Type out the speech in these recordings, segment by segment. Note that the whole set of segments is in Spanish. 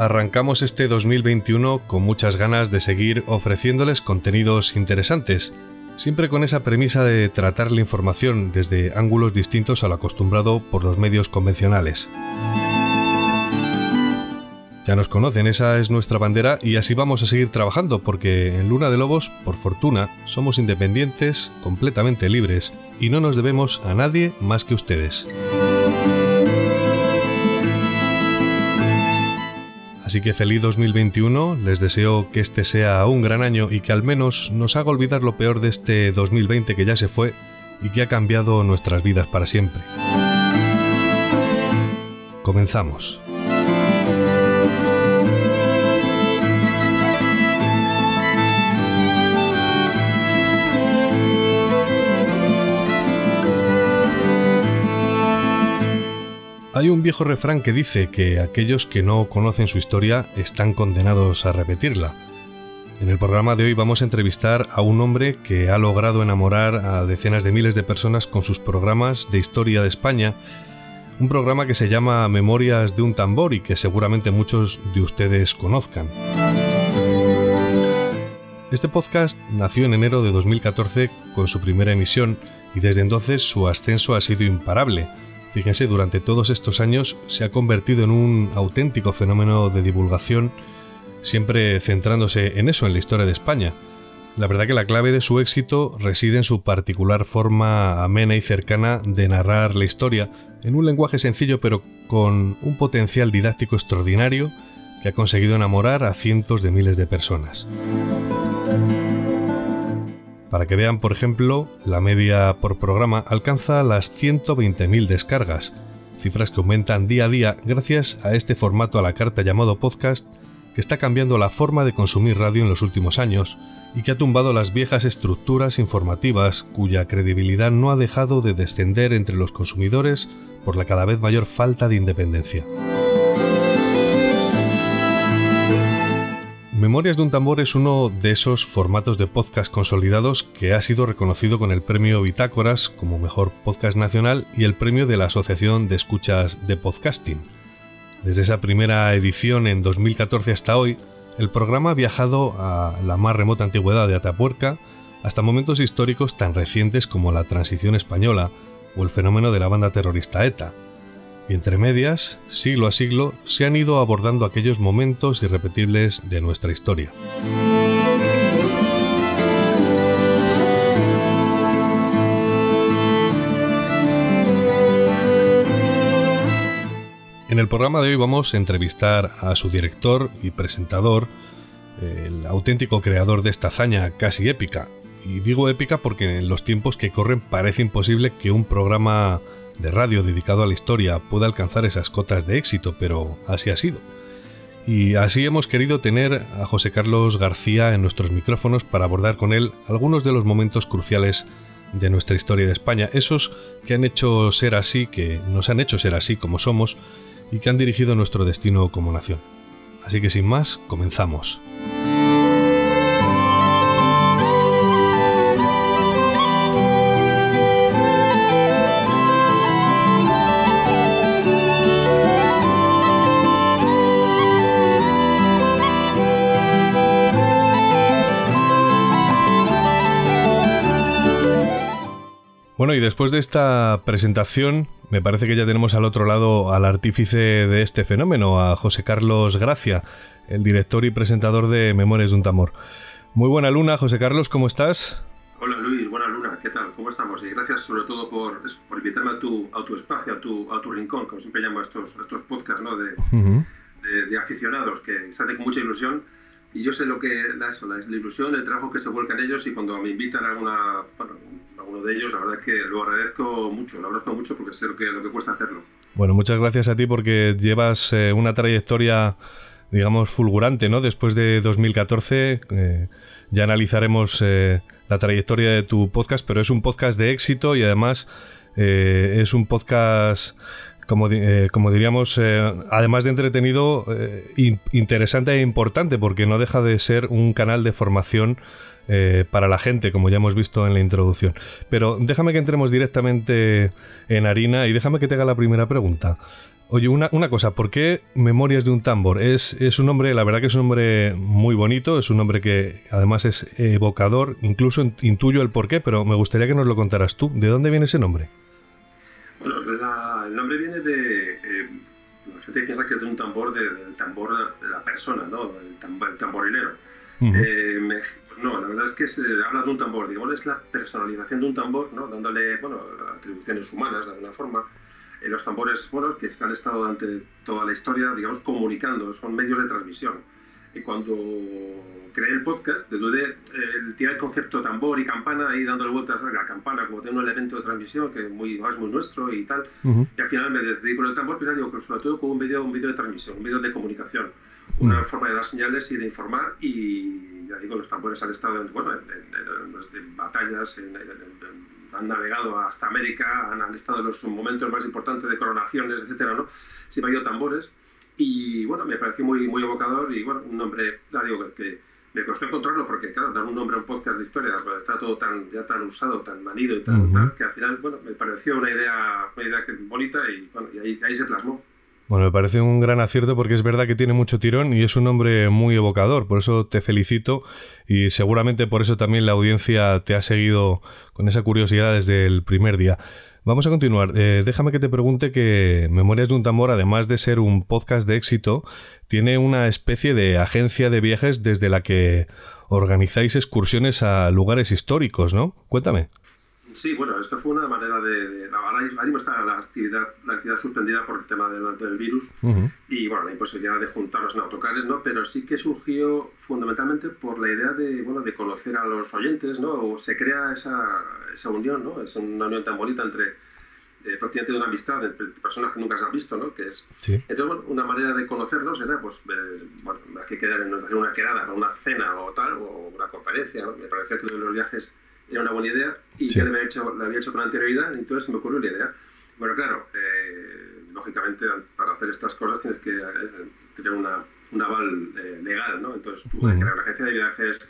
Arrancamos este 2021 con muchas ganas de seguir ofreciéndoles contenidos interesantes, siempre con esa premisa de tratar la información desde ángulos distintos al acostumbrado por los medios convencionales. Ya nos conocen, esa es nuestra bandera y así vamos a seguir trabajando porque en Luna de Lobos, por fortuna, somos independientes, completamente libres y no nos debemos a nadie más que ustedes. Así que feliz 2021, les deseo que este sea un gran año y que al menos nos haga olvidar lo peor de este 2020 que ya se fue y que ha cambiado nuestras vidas para siempre. Comenzamos. Hay un viejo refrán que dice que aquellos que no conocen su historia están condenados a repetirla. En el programa de hoy vamos a entrevistar a un hombre que ha logrado enamorar a decenas de miles de personas con sus programas de historia de España, un programa que se llama Memorias de un tambor y que seguramente muchos de ustedes conozcan. Este podcast nació en enero de 2014 con su primera emisión y desde entonces su ascenso ha sido imparable Fíjense, durante todos estos años se ha convertido en un auténtico fenómeno de divulgación, siempre centrándose en eso, en la historia de España. La verdad que la clave de su éxito reside en su particular forma amena y cercana de narrar la historia, en un lenguaje sencillo pero con un potencial didáctico extraordinario que ha conseguido enamorar a cientos de miles de personas. Para que vean, por ejemplo, la media por programa alcanza las 120.000 descargas, cifras que aumentan día a día gracias a este formato a la carta llamado podcast que está cambiando la forma de consumir radio en los últimos años y que ha tumbado las viejas estructuras informativas cuya credibilidad no ha dejado de descender entre los consumidores por la cada vez mayor falta de independencia. Memorias de un tambor es uno de esos formatos de podcast consolidados que ha sido reconocido con el premio Bitácoras como mejor podcast nacional y el premio de la Asociación de Escuchas de Podcasting. Desde esa primera edición en 2014 hasta hoy, el programa ha viajado a la más remota antigüedad de Atapuerca hasta momentos históricos tan recientes como la transición española o el fenómeno de la banda terrorista ETA y entre medias, siglo a siglo, se han ido abordando aquellos momentos irrepetibles de nuestra historia. En el programa de hoy vamos a entrevistar a su director y presentador, el auténtico creador de esta hazaña casi épica. Y digo épica porque en los tiempos que corren parece imposible que un programa de radio dedicado a la historia pueda alcanzar esas cotas de éxito, pero así ha sido. Y así hemos querido tener a José Carlos García en nuestros micrófonos para abordar con él algunos de los momentos cruciales de nuestra historia de España, esos que han hecho ser así, que nos han hecho ser así como somos y que han dirigido nuestro destino como nación. Así que sin más, comenzamos. Y después de esta presentación, me parece que ya tenemos al otro lado al artífice de este fenómeno, a José Carlos Gracia, el director y presentador de Memorias de un Tambor. Muy buena luna, José Carlos, ¿cómo estás? Hola Luis, buena luna, ¿qué tal? ¿Cómo estamos? Y gracias sobre todo por, por invitarme a tu, a tu espacio, a tu, a tu rincón, como siempre llamo a estos, estos podcasts ¿no? de, de, aficionados que salen con mucha ilusión y yo sé lo que la, eso, la, ilusión, el trabajo que se vuelca en ellos y cuando me invitan a alguna, bueno, alguno de ellos, la verdad es que lo agradezco mucho, lo agradezco mucho porque sé lo que, lo que cuesta hacerlo. Bueno, muchas gracias a ti porque llevas eh, una trayectoria, digamos, fulgurante, ¿no? Después de 2014, eh, ya analizaremos eh, la trayectoria de tu podcast, pero es un podcast de éxito y además es un podcast como, como, diríamos, además de entretenido, interesante e importante, porque no deja de ser un canal de formación eh, para la gente, como ya hemos visto en la introducción. Pero déjame que entremos directamente en harina y déjame que te haga la primera pregunta. Oye, una, cosa, ¿por qué Memorias de un tambor? Es, es, un nombre, la verdad que es un nombre muy bonito, es un nombre que además es evocador, incluso intuyo el porqué, pero me gustaría que nos lo contaras tú. ¿De dónde viene ese nombre? Bueno, el nombre viene de... Eh, la gente piensa que es de un tambor, del tambor de la persona, ¿no? El, tamborilero. No, la verdad es que se habla de un tambor, digamos, es la personalización de un tambor, ¿no? dándole bueno, atribuciones humanas de alguna forma. Eh, los tambores bueno, que han estado durante toda la historia, digamos, comunicando, son medios de transmisión. Y cuando creé el podcast, de eh, tirar el concepto tambor y campana, ahí dándole vueltas a la campana como tiene un elemento de transmisión que muy, es muy nuestro y tal. Y al final me decidí por el tambor, pero digo, sobre todo con un vídeo un video de transmisión, un vídeo de comunicación, una forma de dar señales y de informar y ya digo, los tambores han estado en, bueno, en, batallas, han navegado hasta América, han, estado en los momentos más importantes de coronaciones, etcétera, ¿no? ha habido tambores y bueno, me pareció muy, muy evocador y bueno, un nombre, ya digo, que, me costó encontrarlo porque claro, dar un nombre a un podcast de historia pues, está todo tan, ya tan usado, tan manido y tan, tal, que al final, bueno, me pareció una idea, una idea bonita y bueno, y ahí, ahí se plasmó. Bueno, me parece un gran acierto porque es verdad que tiene mucho tirón y es un hombre muy evocador, por eso te felicito y seguramente por eso también la audiencia te ha seguido con esa curiosidad desde el primer día. Vamos a continuar. Eh, déjame que te pregunte que Memorias de un Tambor, además de ser un podcast de éxito, tiene una especie de agencia de viajes desde la que organizáis excursiones a lugares históricos, ¿no? Cuéntame. Sí, bueno, esto fue una manera de... ahora mismo está la actividad, la actividad suspendida por el tema del, del virus y bueno, la imposibilidad de juntarnos en autocares, ¿no? Pero sí que surgió fundamentalmente por la idea de, bueno, de conocer a los oyentes, ¿no? O se crea esa, esa unión, ¿no? Es una unión tan bonita entre eh, prácticamente de una amistad entre personas que nunca se han visto, ¿no? Que es, Entonces, bueno, una manera de conocernos era, pues, eh, bueno, que quedar en una quedada, una cena o tal, o una conferencia, ¿no? Me parecía que los viajes era una buena idea y ya le había, hecho, había hecho con anterioridad, y entonces se me ocurrió la idea. Bueno, claro, eh, lógicamente para hacer estas cosas tienes que eh, tener una, un aval eh, legal, ¿no? Entonces tuve que crear una agencia de viajes,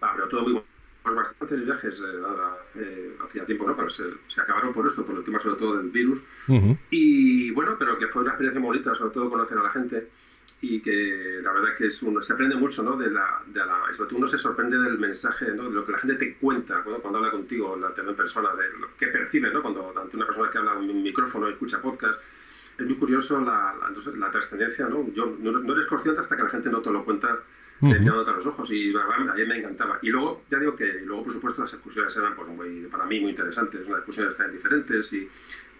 ah, pero todo muy pues bastantes viajes eh, hacía tiempo, ¿no? Pero se, se, acabaron por esto, por el tema sobre todo del virus. Y bueno, pero que fue una experiencia muy bonita, sobre todo conocer a la gente y que la verdad que es uno, se aprende mucho, ¿no? De la, de la, uno se sorprende del mensaje, ¿no? De lo que la gente te cuenta cuando, habla contigo, la en persona, de lo que percibe, ¿no? Cuando ante una persona que habla en un micrófono escucha podcast, es muy curioso la, la, trascendencia, ¿no? Yo, no, eres consciente hasta que la gente no te lo cuenta uh -huh. a los ojos y a mí me encantaba. Y luego, ya digo que luego, por supuesto, las excursiones eran pues, muy, para mí muy interesantes, las excursiones estaban diferentes y,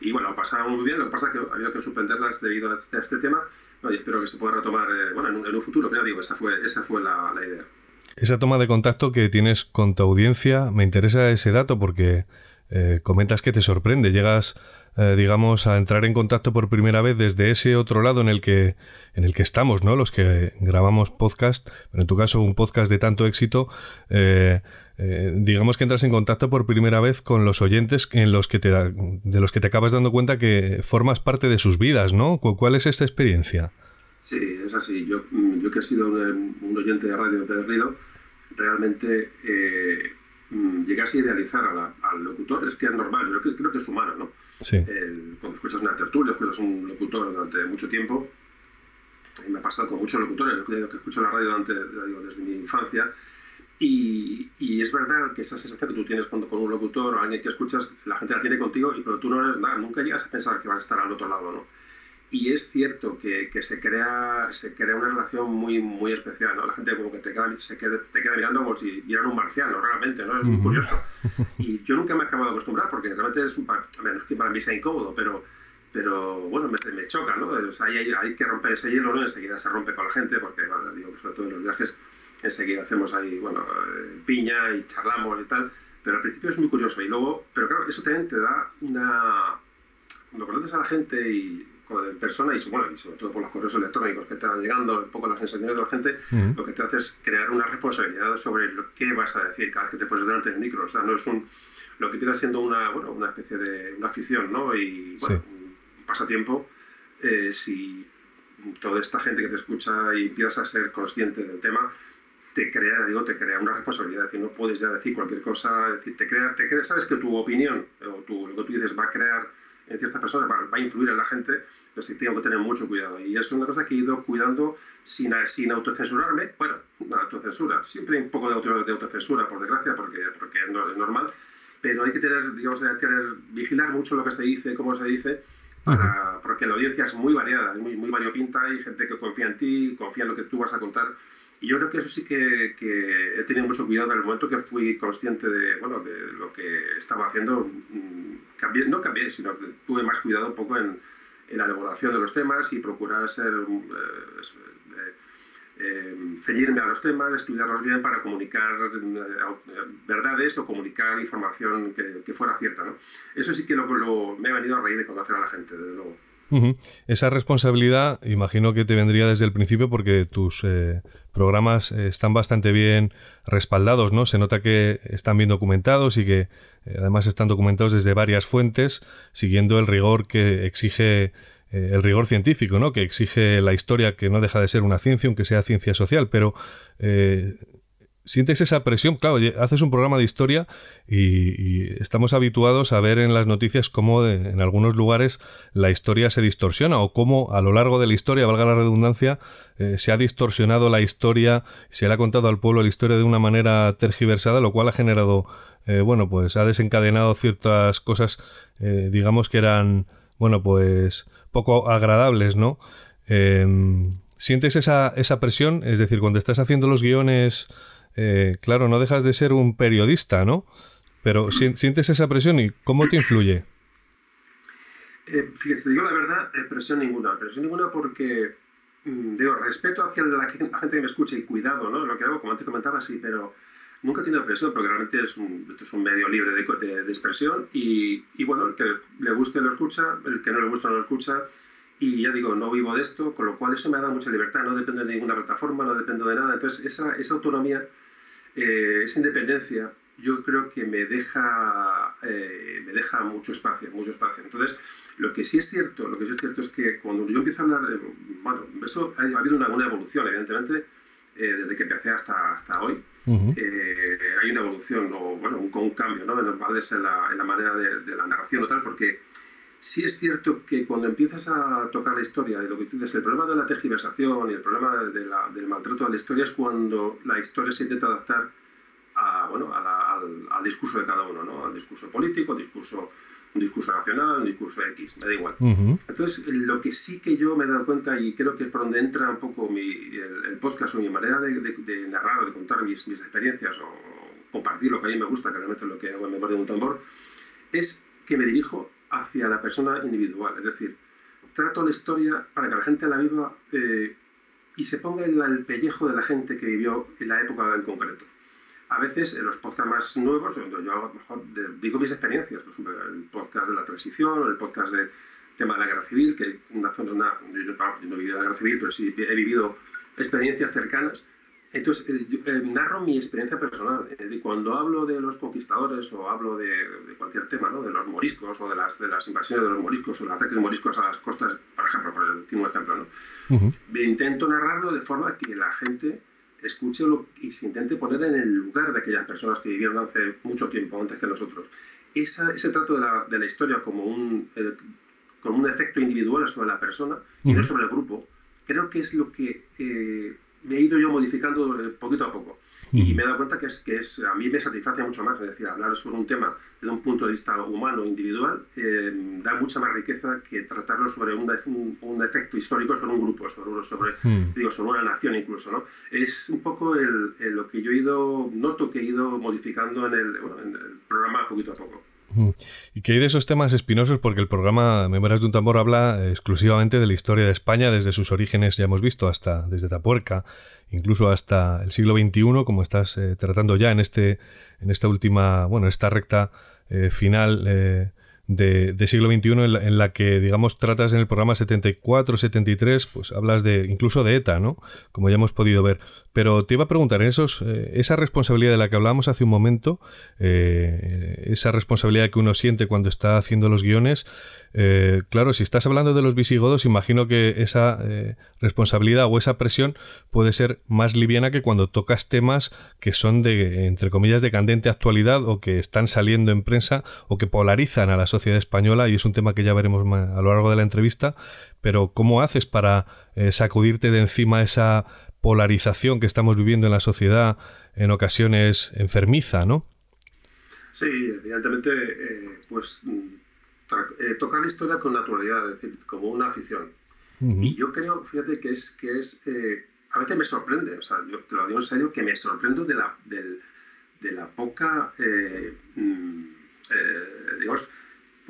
y bueno, pasaban muy bien, lo que pasa es que había que suspenderlas debido a este, a este tema espero que se pueda retomar eh, bueno, en, un, futuro, pero digo, esa fue, esa fue la, idea. Esa toma de contacto que tienes con tu audiencia, me interesa ese dato porque eh, comentas que te sorprende, llegas, eh, digamos, a entrar en contacto por primera vez desde ese otro lado en el que, en el que estamos, ¿no? Los que grabamos podcast, pero en tu caso un podcast de tanto éxito, eh, digamos que entras en contacto por primera vez con los oyentes en los que te de los que te acabas dando cuenta que formas parte de sus vidas, ¿no? ¿Cuál es esta experiencia? Sí, es así. Yo, yo que he sido un, oyente de radio perdido, realmente eh, mm, llegué a idealizar al locutor, es que es normal, yo creo, que es humano, ¿no? Sí. cuando escuchas una tertulia, escuchas un locutor durante mucho tiempo, y me ha pasado con muchos locutores, yo que escucho la radio durante, desde mi infancia, y, y, es verdad que esa sensación que tú tienes cuando con un locutor o alguien que escuchas, la gente la tiene contigo, y pero tú no eres nada, nunca llegas a pensar que vas a estar al otro lado, ¿no? Y es cierto que, que se, crea, se crea una relación muy, muy especial, ¿no? La gente como que te queda, se queda, te queda mirando como si vieran un marciano, realmente, ¿no? Es muy curioso. Y yo nunca me acabo de acostumbrar porque realmente es un... menos que para mí sea incómodo, pero pero bueno, me, me choca, ¿no? O sea, hay, hay, que romper ese hielo, ¿no? Enseguida se rompe con la gente, porque, bueno, digo sobre todo en los viajes, enseguida hacemos ahí, bueno, eh, piña y charlamos y tal, pero al principio es muy curioso. Y luego, pero claro, eso también te da una... Cuando conoces a la gente y en persona y, bueno, y sobre todo por los correos electrónicos que te van llegando, un poco las sensaciones de la gente, lo que te hace es crear una responsabilidad sobre lo que vas a decir cada vez que te pones delante del micro. O sea, no es un... Lo que empieza siendo una, bueno, una especie de una afición, ¿no? Y, bueno, pasatiempo, eh, si toda esta gente que te escucha y empiezas a ser consciente del tema, te crea, digo, te crea una responsabilidad, es decir, no puedes ya decir cualquier cosa, te crea, te crea, sabes que tu opinión o tu, lo que tú dices va a crear en ciertas personas, va, a influir en la gente, entonces tengo que tener mucho cuidado. Y es una cosa que he ido cuidando sin, sin autocensurarme, bueno, una autocensura, siempre hay un poco de, auto, de autocensura, por desgracia, porque, porque es normal, pero hay que tener, digamos, hay que vigilar mucho lo que se dice, cómo se dice, porque la audiencia es muy variada, muy, muy variopinta, hay gente que confía en ti, confía en lo que tú vas a contar. Y yo creo que eso sí que, he tenido mucho cuidado en el momento que fui consciente de, bueno, de lo que estaba haciendo. Mm, cambié, no cambié, sino que tuve más cuidado un poco en, la elaboración de los temas y procurar ser eh, eh, ceñirme a los temas, estudiarlos bien para comunicar eh, verdades o comunicar información que, fuera cierta. ¿no? Eso sí que lo, me ha venido a reír de conocer a la gente, desde luego. Esa responsabilidad, imagino que te vendría desde el principio porque tus eh, programas están bastante bien respaldados, ¿no? Se nota que están bien documentados y que además están documentados desde varias fuentes, siguiendo el rigor que exige eh, el rigor científico, ¿no? que exige la historia, que no deja de ser una ciencia, aunque sea ciencia social, pero eh, sientes esa presión, claro, haces un programa de historia y, estamos habituados a ver en las noticias cómo en algunos lugares la historia se distorsiona o cómo a lo largo de la historia, valga la redundancia, eh, se ha distorsionado la historia, se le ha contado al pueblo la historia de una manera tergiversada, lo cual ha generado, bueno, pues ha desencadenado ciertas cosas, digamos que eran, bueno, pues poco agradables, ¿no? Em, ¿Sientes esa, esa, presión? Es decir, cuando estás haciendo los guiones, eh, claro, no dejas de ser un periodista, ¿no? Pero ¿sientes esa presión y cómo te influye? Eh, fíjate, te digo la verdad, eh, presión ninguna. Presión ninguna porque, mm, digo, respeto hacia la, gente que me escucha y cuidado, ¿no? Lo que hago, como antes comentaba, sí, pero nunca tenido presión porque realmente es un, medio libre de, de, expresión y, bueno, el que le guste lo escucha, el que no le gusta no lo escucha y ya digo, no vivo de esto, con lo cual eso me ha dado mucha libertad, no dependo de ninguna plataforma, no dependo de nada, entonces esa autonomía, eh, esa independencia, yo creo que me deja, eh, me deja mucho espacio, mucho espacio. Entonces, lo que sí es cierto, lo que sí es cierto es que cuando yo empiezo a hablar, de, bueno, eso ha, habido una, una evolución, evidentemente, eh, desde que empecé hasta, hasta hoy, eh, hay una evolución o bueno, un, un cambio ¿no? en, la, en la manera de, la narración o tal, porque sí es cierto que cuando empiezas a tocar la historia de lo que tú dices, el problema de la tergiversación y el problema de la, del maltrato a la historia es cuando la historia se intenta adaptar a, bueno, al, al, discurso de cada uno, ¿no? al discurso político, al discurso un discurso nacional, un discurso X, me da igual. Entonces, lo que sí que yo me he dado cuenta, y creo que es por donde entra un poco mi, el, podcast o mi manera de, de, narrar o de contar mis, mis, experiencias o compartir lo que a mí me gusta, que realmente es lo que hago en memoria de un tambor, es que me dirijo hacia la persona individual. Es decir, trato la historia para que la gente la viva eh, y se ponga en el pellejo de la gente que vivió en la época en concreto a veces en los podcasts más nuevos, yo a lo mejor digo mis experiencias, por ejemplo, el podcast de la transición, el podcast del tema de la guerra civil, que una zona, una, yo, no he vivido la guerra civil, pero sí he vivido experiencias cercanas, Entonces, narro mi experiencia personal. cuando hablo de los conquistadores o hablo de, cualquier tema, ¿no? de los moriscos o de las, de las invasiones de los moriscos o los ataques de moriscos a las costas, por ejemplo, por el último ejemplo, ¿no? intento narrarlo de forma que la gente escuche lo, y se intente poner en el lugar de aquellas personas que vivieron hace mucho tiempo, antes que nosotros. Esa, ese trato de la, de la historia como un, como un efecto individual sobre la persona y no sobre el grupo, creo que es lo que eh, me he ido yo modificando poquito a poco. Y me he dado cuenta que, es, que es, a mí me satisface mucho más, es decir, hablar sobre un tema desde un punto de vista humano, individual, eh, da mucha más riqueza que tratarlo sobre un, un, efecto histórico sobre un grupo, sobre, sobre, digo, sobre una nación incluso. ¿no? Es un poco el, lo que yo he ido, noto que he ido modificando en el, en el programa poquito a poco. Y que hay de esos temas espinosos porque el programa Memorias de un tambor habla exclusivamente de la historia de España desde sus orígenes, ya hemos visto, hasta desde Tapuerca, incluso hasta el siglo XXI, como estás eh, tratando ya en este en esta última, bueno, esta recta eh, final de, siglo XXI en la, que, digamos, tratas en el programa 74, 73, pues hablas de incluso de ETA, ¿no? Como ya hemos podido ver. Pero te iba a preguntar, en esos, eh, esa responsabilidad de la que hablábamos hace un momento, eh, esa responsabilidad que uno siente cuando está haciendo los guiones, eh, claro, si estás hablando de los visigodos, imagino que esa responsabilidad o esa presión puede ser más liviana que cuando tocas temas que son de, entre comillas, de candente actualidad o que están saliendo en prensa o que polarizan a la sociedad española y es un tema que ya veremos a lo largo de la entrevista. Pero ¿cómo haces para sacudirte de encima esa polarización que estamos viviendo en la sociedad en ocasiones enfermiza, ¿no? Sí, evidentemente, eh, pues eh, tocar la historia con naturalidad, es decir, como una afición. Y yo creo, fíjate, que es, que es eh, a veces me sorprende, o sea, yo te lo digo en serio, que me sorprendo de la, de, la poca, mm, digamos,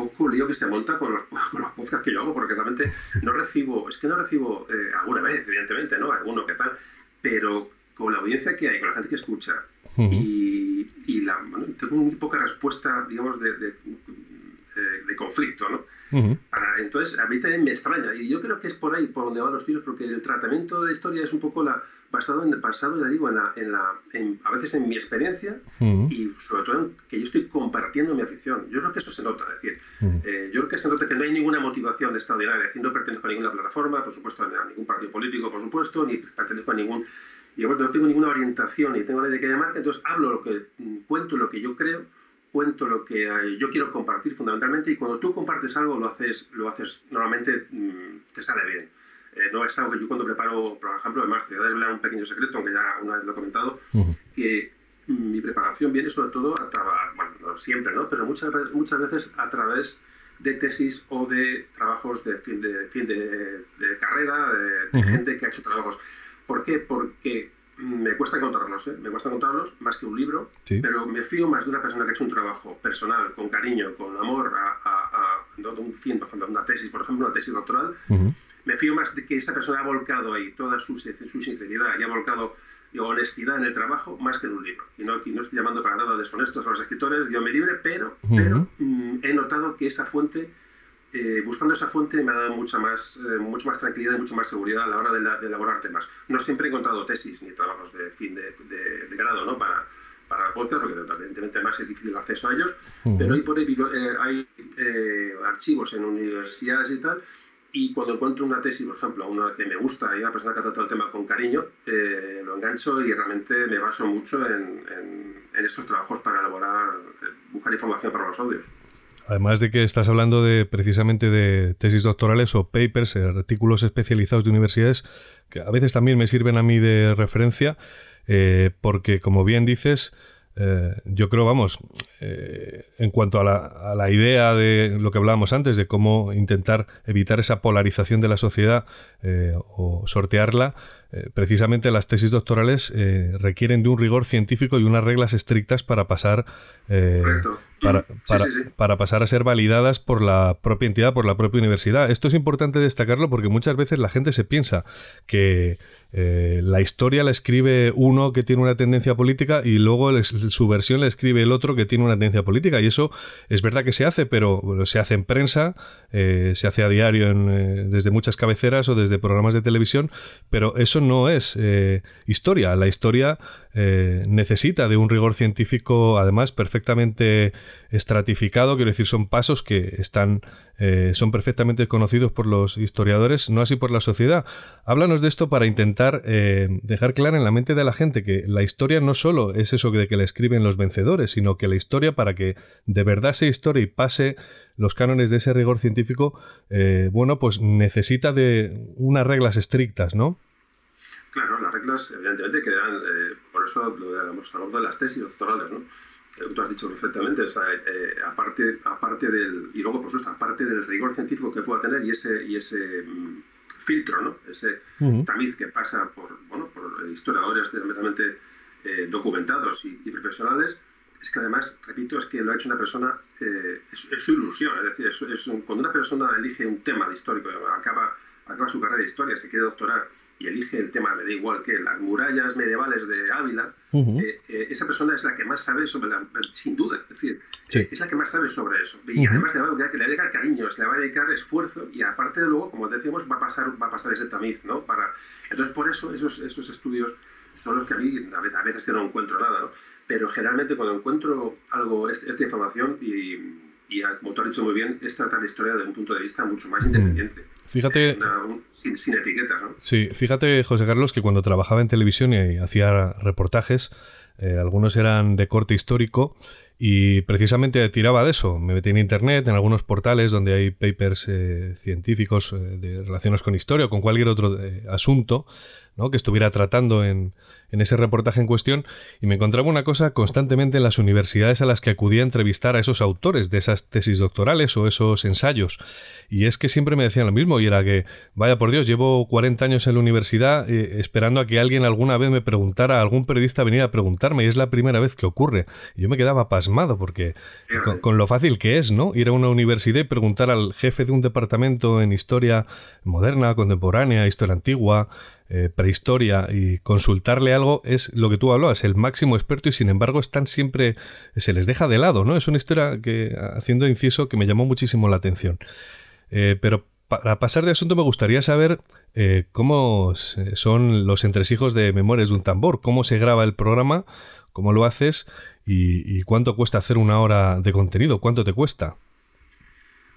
poco lío que se monta con los, con los podcasts que yo hago, porque realmente no recibo, es que no recibo eh, alguna vez, evidentemente, ¿no? Alguno que tal, pero con la audiencia que hay, con la gente que escucha, y, y, la, tengo muy poca respuesta, digamos, de, de, de conflicto, ¿no? entonces, a mí también me extraña, y yo creo que es por ahí por donde van los tiros, porque el tratamiento de la historia es un poco la, basado en el pasado, ya digo, en la, en la, a veces en mi experiencia y sobre todo en que yo estoy compartiendo mi afición. Yo creo que eso se nota, es decir, eh, yo creo que se nota que no hay ninguna motivación extraordinaria, es decir, no pertenezco a ninguna plataforma, por supuesto, a ningún partido político, por supuesto, ni pertenezco a ningún... Y bueno, no tengo ninguna orientación ni tengo nadie que llamar, entonces hablo lo que cuento, lo que yo creo, cuento lo que eh, yo quiero compartir fundamentalmente y cuando tú compartes algo lo haces, lo haces normalmente mm, te sale bien. Eh, no es algo que yo cuando preparo, por ejemplo, además te voy a desvelar un pequeño secreto, aunque ya una vez lo he comentado, que mi preparación viene sobre todo a través, bueno, no siempre, ¿no? pero muchas, muchas veces a través de tesis o de trabajos de fin de, fin de, carrera, de, gente que ha hecho trabajos. ¿Por qué? Porque me cuesta encontrarlos, ¿eh? me cuesta encontrarlos más que un libro, pero me fío más de una persona que ha hecho un trabajo personal, con cariño, con amor, a, a, un fin, por ejemplo, una tesis, por ejemplo, una tesis doctoral, me fío más de que esa persona ha volcado ahí toda su, su sinceridad y ha volcado honestidad en el trabajo más que en un libro. Y no, no estoy llamando para nada deshonestos a los escritores, yo me libre, pero, pero mm, he notado que esa fuente, eh, buscando esa fuente, me ha dado mucha más, eh, mucho más tranquilidad y mucha más seguridad a la hora de, elaborar temas. No siempre he encontrado tesis ni trabajos de fin de, de, grado ¿no? para, para podcast, porque evidentemente más es difícil el acceso a ellos, pero hay, por eh, hay archivos en universidades y tal y cuando encuentro una tesis, por ejemplo, una que me gusta y una persona que ha tratado el tema con cariño, eh, lo engancho y realmente me baso mucho en, en, esos trabajos para elaborar, eh, buscar información para los audios. Además de que estás hablando de precisamente de tesis doctorales o papers, eh, artículos especializados de universidades, que a veces también me sirven a mí de referencia, porque como bien dices, eh, yo creo, vamos, eh, en cuanto a la, idea de lo que hablábamos antes, de cómo intentar evitar esa polarización de la sociedad eh, o sortearla, precisamente las tesis doctorales requieren de un rigor científico y unas reglas estrictas para pasar para, para, pasar a ser validadas por la propia entidad, por la propia universidad. Esto es importante destacarlo porque muchas veces la gente se piensa que eh, la historia la escribe uno que tiene una tendencia política y luego su versión la escribe el otro que tiene una tendencia política. Y eso es verdad que se hace, pero se hace en prensa, eh, se hace a diario eh, desde muchas cabeceras o desde programas de televisión, pero eso no es historia. La historia necesita de un rigor científico, además, perfectamente estratificado, quiero decir, son pasos que están, eh, son perfectamente conocidos por los historiadores, no así por la sociedad. Háblanos de esto para intentar eh, dejar claro en la mente de la gente que la historia no solo es eso de que la escriben los vencedores, sino que la historia, para que de verdad sea historia y pase los cánones de ese rigor científico, eh, bueno, pues necesita de unas reglas estrictas, ¿no? Claro, las reglas, evidentemente, quedan, por eso lo de las tesis doctorales, ¿no? Tú has dicho perfectamente, eh, aparte, aparte del, y luego por supuesto, aparte del rigor científico que pueda tener y ese, y ese mm, filtro, ¿no? ese tamiz que pasa por, bueno, por historiadores tremendamente eh, documentados y, profesionales, es que además, repito, es que lo ha hecho una persona, eh, es, su ilusión, es decir, es, cuando una persona elige un tema de histórico, acaba, acaba su carrera de historia, se quiere doctorar, y elige el tema, me da igual que las murallas medievales de Ávila, eh, eh, esa persona es la que más sabe sobre la, sin duda, es decir, es la que más sabe sobre eso. Y además le va, a dedicar, le va a dedicar cariño, le va a dedicar esfuerzo y aparte de luego, como decíamos, va a pasar, va a pasar ese tamiz, ¿no? Para, entonces, por eso esos, esos estudios son los que a mí a veces no encuentro nada, ¿no? Pero generalmente cuando encuentro algo, es, esta información y, y, como tú has dicho muy bien, es tratar la historia desde un punto de vista mucho más independiente. Fíjate. sin, etiquetas, ¿no? Sí, fíjate, José Carlos, que cuando trabajaba en televisión y hacía reportajes, eh, algunos eran de corte histórico y precisamente tiraba de eso. Me metí en internet, en algunos portales donde hay papers eh, científicos eh, de relaciones con historia o con cualquier otro asunto ¿no? que estuviera tratando en, en ese reportaje en cuestión y me encontraba una cosa constantemente en las universidades a las que acudía a entrevistar a esos autores de esas tesis doctorales o esos ensayos. Y es que siempre me decían lo mismo y era que, vaya por Dios, llevo 40 años en la universidad eh, esperando a que alguien alguna vez me preguntara, algún periodista viniera a preguntarme y es la primera vez que ocurre. Y yo me quedaba pasmado porque con, lo fácil que es, ¿no? Ir a una universidad y preguntar al jefe de un departamento en historia moderna, contemporánea, historia antigua, eh, prehistoria y consultarle algo es lo que tú hablabas, el máximo experto y sin embargo están siempre, se les deja de lado, ¿no? Es una historia que, haciendo inciso, que me llamó muchísimo la atención. Eh, pero para pasar de asunto me gustaría saber eh, cómo son los entresijos de Memorias de un Tambor, cómo se graba el programa, cómo lo haces y cuánto cuesta hacer una hora de contenido, cuánto te cuesta.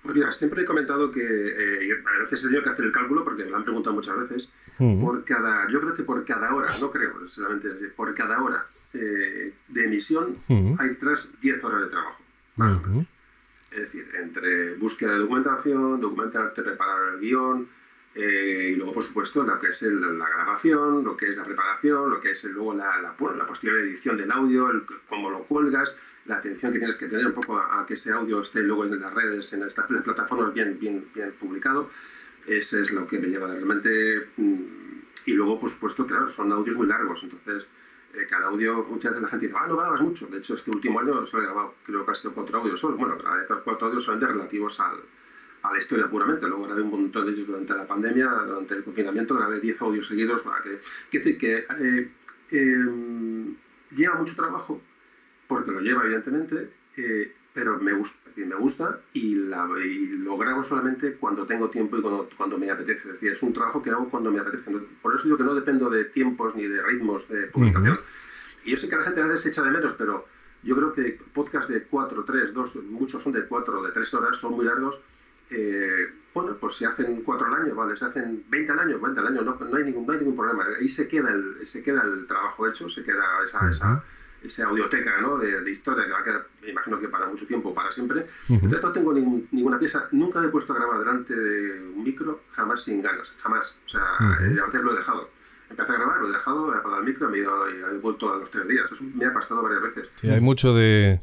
Pues mira, siempre he comentado que eh, a veces he tenido que hacer el cálculo porque me lo han preguntado muchas veces. Por cada, yo creo que por cada hora, no creo, solamente por cada hora eh, de emisión hay tras 10 horas de trabajo, más o menos. Es decir, entre búsqueda de documentación, documentar, preparar el guion, eh, y luego, por supuesto, lo que es la grabación, lo que es la preparación, lo que es luego la, la, la posterior edición del audio, el, cómo lo cuelgas, la atención que tienes que tener un poco a, que ese audio esté luego en las redes, en estas plataformas bien, bien, bien publicado. Eso es lo que me lleva realmente. Mm, y luego, por supuesto, claro, son audios muy largos, entonces eh, cada audio, muchas veces la gente dice, ah, no grabas mucho. De hecho, este último año solo he grabado, creo que ha sido cuatro audios solo. Bueno, cuatro audios solamente relativos al, a la historia puramente. Luego grabé un montón de ellos durante la pandemia, durante el confinamiento, grabé diez audios seguidos para que. que, que eh, em, lleva mucho trabajo porque lo lleva evidentemente, eh, pero me gusta, me gusta y, la, lo grabo solamente cuando tengo tiempo y cuando, me apetece. Es decir, es un trabajo que hago cuando me apetece. Por eso digo que no dependo de tiempos ni de ritmos de publicación. Y yo sé que la gente a veces se echa de menos, pero yo creo que podcasts de 4, 3, 2, muchos son de 4 o de 3 horas, son muy largos. Eh, bueno, pues se hacen 4 al año, ¿vale? Se hacen 20 al año, 20 al año, no, no, hay, ningún, no hay ningún problema. Ahí se queda el, se queda el trabajo hecho, se queda esa, esa esa audioteca ¿no? de, historia que va a quedar, me imagino que para mucho tiempo, para siempre. Entonces no tengo ninguna pieza, nunca me he puesto a grabar delante de un micro, jamás sin ganas, jamás. O sea, eh, a veces lo he dejado. Empecé a grabar, lo he dejado, he apagado el micro me he, ido, he vuelto a los tres días. Eso me ha pasado varias veces. Sí, hay mucho de,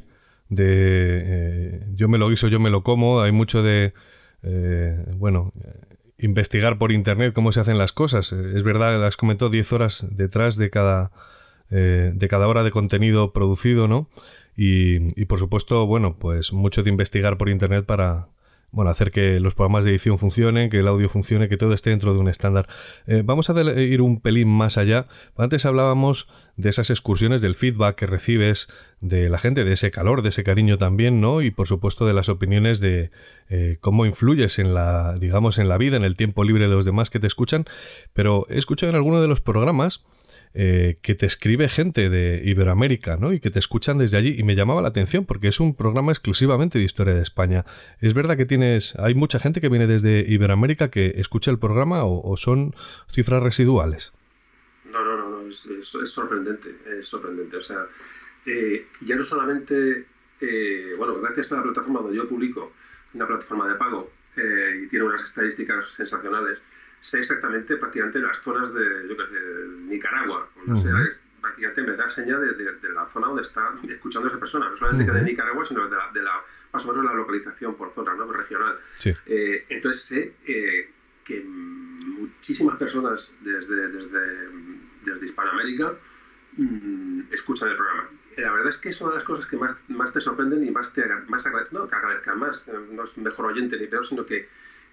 de eh, yo me lo guiso, yo me lo como, hay mucho de, eh, bueno, investigar por internet cómo se hacen las cosas. Es verdad, las comentó 10 horas detrás de cada eh, de cada hora de contenido producido, ¿no? Y, y, por supuesto, bueno, pues mucho de investigar por internet para, bueno, hacer que los programas de edición funcionen, que el audio funcione, que todo esté dentro de un estándar. Eh, vamos a ir un pelín más allá. Antes hablábamos de esas excursiones, del feedback que recibes de la gente, de ese calor, de ese cariño también, ¿no? Y por supuesto de las opiniones de eh, cómo influyes en la, digamos, en la vida, en el tiempo libre de los demás que te escuchan. Pero he escuchado en alguno de los programas eh, que te escribe gente de Iberoamérica, ¿no? Y que te escuchan desde allí. Y me llamaba la atención porque es un programa exclusivamente de historia de España. ¿Es verdad que tienes, hay mucha gente que viene desde Iberoamérica que escucha el programa o, son cifras residuales? No, no, no, es, sorprendente, es sorprendente. O sea, eh, ya no solamente, eh, bueno, gracias a la plataforma donde yo publico, una plataforma de pago, y tiene unas estadísticas sensacionales, sé exactamente prácticamente las zonas de, yo Nicaragua. O sea, prácticamente me da señal de, la zona donde está escuchando esa persona, no solamente de Nicaragua, sino de la, de la, más o menos la localización por zona, ¿no? regional. Eh, entonces sé eh, que muchísimas personas desde, desde, desde Hispanoamérica mm, escuchan el programa. La verdad es que es una de las cosas que más, más te sorprenden y más te más no, que agradezcan más, no es mejor oyente ni peor, sino que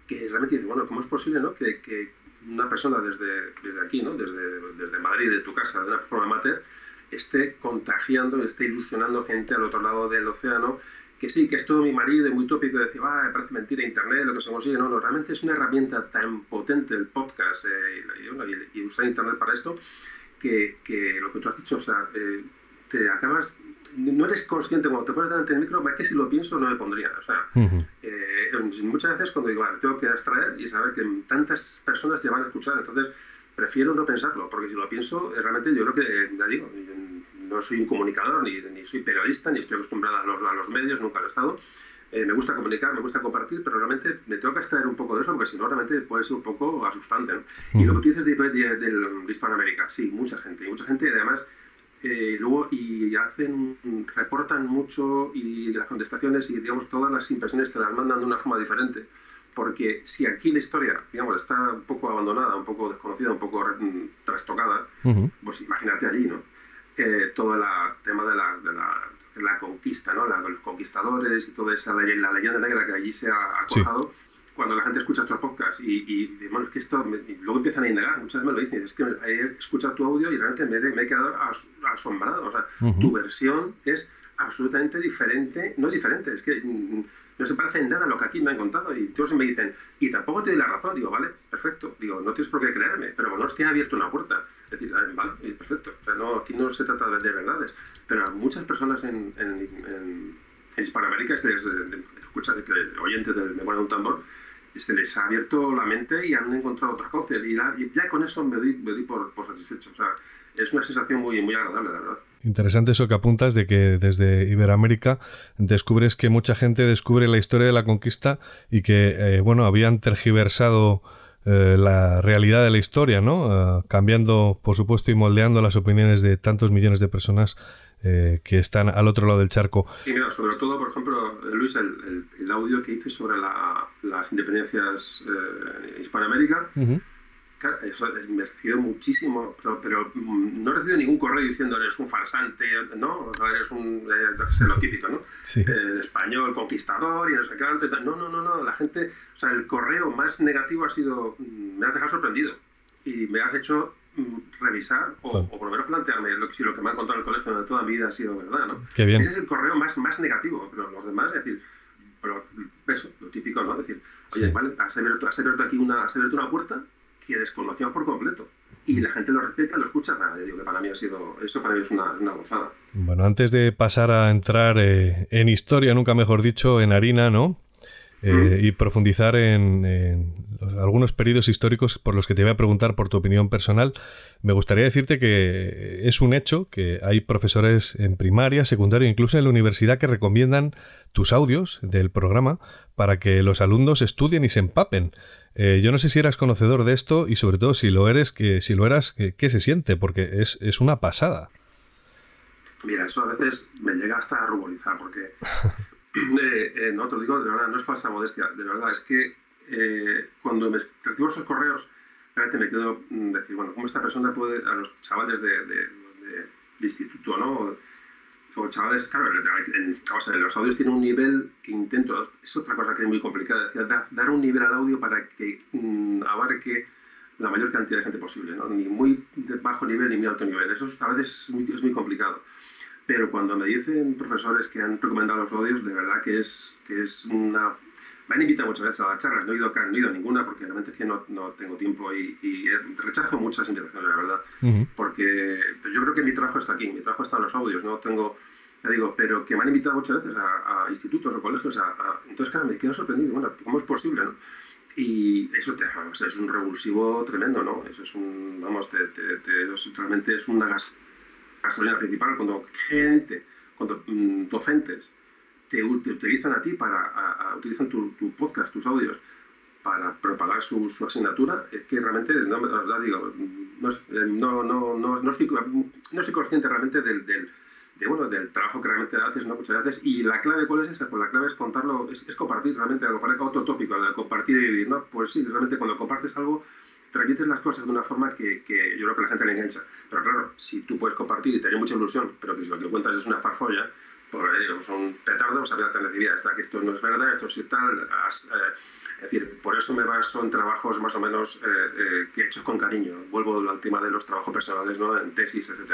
que realmente dice, bueno, ¿cómo es posible ¿no? que, que una persona desde, desde aquí, ¿no? desde, desde Madrid, de tu casa, de una forma amateur, esté contagiando, esté ilusionando gente al otro lado del océano, que sí, que es todo mi marido y muy tópico, de decir, ah, me parece mentira Internet, lo que se consigue. No, no, realmente es una herramienta tan potente el podcast eh, y, usar Internet para esto, que, que, lo que tú has dicho, o sea, eh, te acabas no eres consciente cuando te pones delante del micro, que si lo pienso no me pondría. O sea, eh, muchas veces cuando digo, vale, tengo que abstraer y saber que tantas personas te van a escuchar, entonces prefiero no pensarlo, porque si lo pienso, eh, realmente yo creo que, ya digo, no soy un comunicador, ni, ni soy periodista, ni estoy acostumbrado a los, a los medios, nunca lo he estado. Eh, me gusta comunicar, me gusta compartir, pero realmente me tengo que extraer un poco de eso, porque si no, realmente puede ser un poco asustante. Y lo que tú dices de, de, de, Hispanoamérica, sí, mucha gente, y mucha gente, además, eh, luego y hacen reportan mucho y las contestaciones y digamos todas las impresiones te las mandan de una forma diferente. Porque si aquí la historia digamos está un poco abandonada un poco desconocida un poco mm, trastocada pues imagínate allí no eh, todo el tema de la, de la, conquista no los conquistadores y toda esa la, leyenda negra que allí se ha acojado cuando la gente escucha estos podcasts y, y bueno, es que esto, luego empiezan a indagar, muchas veces me lo dicen, es que he escuchado tu audio y realmente me, me he quedado asombrado, o sea, tu versión es absolutamente diferente, no diferente, es que mm, no se parece en nada a lo que aquí me han contado y todos me dicen, y tampoco te doy la razón, digo, vale, perfecto, digo, no tienes por qué creerme, pero bueno, es que ha abierto una puerta, es decir, vale, perfecto, o sea, no, aquí no se trata de, verdades, pero a muchas personas en, en, en, Hispanoamérica, es, escucha, de, oyentes de Memoria de un Tambor, se les ha abierto la mente y han encontrado otras cosas. Y, ya con eso me doy, por, satisfecho. O sea, es una sensación muy, muy agradable, la verdad. Interesante eso que apuntas de que desde Iberoamérica descubres que mucha gente descubre la historia de la conquista y que, eh, bueno, habían tergiversado eh, la realidad de la historia, ¿no? Eh, cambiando, por supuesto, y moldeando las opiniones de tantos millones de personas eh, que están al otro lado del charco. Sí, mira, sobre todo, por ejemplo, Luis, el, el, audio que hice sobre las independencias eh, Hispanoamérica, eso me recibido muchísimo, pero, mm, no he recibido ningún correo diciendo eres un farsante, ¿no? O eres un, eh, lo típico, ¿no? Sí. Eh, español, conquistador y no sé qué. No, no, no, no, la gente, o sea, el correo más negativo ha sido, mm, me has dejado sorprendido y me has hecho revisar o, por lo menos plantearme lo, si lo que me han contado en el colegio de toda mi vida ha sido verdad, ¿no? Ese es el correo más, más negativo, pero los demás, es decir, pero eso, lo típico, ¿no? Es decir, oye, vale, has abierto, has abierto aquí una, has abierto una puerta que desconocíamos por completo y la gente lo respeta, lo escucha, nada, digo que para mí ha sido, eso para mí es una, una gozada. Bueno, antes de pasar a entrar eh, en historia, nunca mejor dicho, en harina, ¿no? Eh, y profundizar en, algunos periodos históricos por los que te voy a preguntar por tu opinión personal. Me gustaría decirte que es un hecho que hay profesores en primaria, secundaria, incluso en la universidad que recomiendan tus audios del programa para que los alumnos estudien y se empapen. Eh, yo no sé si eras conocedor de esto y sobre todo si lo eres, que si lo eras, ¿qué, se siente? Porque es, es una pasada. Mira, eso a veces me llega hasta a ruborizar porque Eh, no, te lo digo de verdad, no es falsa modestia, de verdad, es que eh, cuando me recibo esos correos, realmente me quedo mm, decir, bueno, ¿cómo esta persona puede, a los chavales de, instituto, ¿no? O chavales, claro, en, los audios tienen un nivel que intento, es otra cosa que es muy complicada, dar un nivel al audio para que mm, abarque la mayor cantidad de gente posible, ¿no? Ni muy de bajo nivel ni muy alto nivel. Eso a veces es muy complicado. Pero cuando me dicen profesores que han recomendado los audios, de verdad que es, que es una me han invitado muchas veces a las charlas, no he ido, no he ido a ninguna porque realmente es que no, no tengo tiempo y, y, rechazo muchas invitaciones, la verdad, porque yo creo que mi trabajo está aquí, mi trabajo está en los audios, no tengo, ya digo, pero que me han invitado muchas veces a, institutos o colegios, a, entonces claro, me quedo sorprendido, bueno, ¿cómo es posible? No? Y eso te, es un revulsivo tremendo, ¿no? Eso es un, vamos, te, te, realmente es una gasolina principal cuando gente, cuando mm, docentes te, utilizan a ti para, utilizan tu, podcast, tus audios, para propagar su, su, asignatura, es que realmente, no, la digo, no, no, no, no, no, soy, no soy consciente realmente del, del, de, bueno, del trabajo que realmente haces, ¿no? muchas veces. Y la clave, ¿cuál es esa? Pues la clave es contarlo, es, compartir realmente, algo, otro tópico, de compartir y vivir, ¿no? Pues sí, realmente cuando compartes algo, transmites las cosas de una forma que, que, yo creo que la gente le engancha. Pero claro, si tú puedes compartir y tener mucha ilusión, pero que si lo que cuentas es una farfolla, pues digo, son petardos, había te decir, que esto no es verdad, esto sí tal. Eh, es decir, por eso me va, son trabajos más o menos eh, eh, que hechos con cariño. Vuelvo al tema de los trabajos personales, ¿no? en tesis, etc.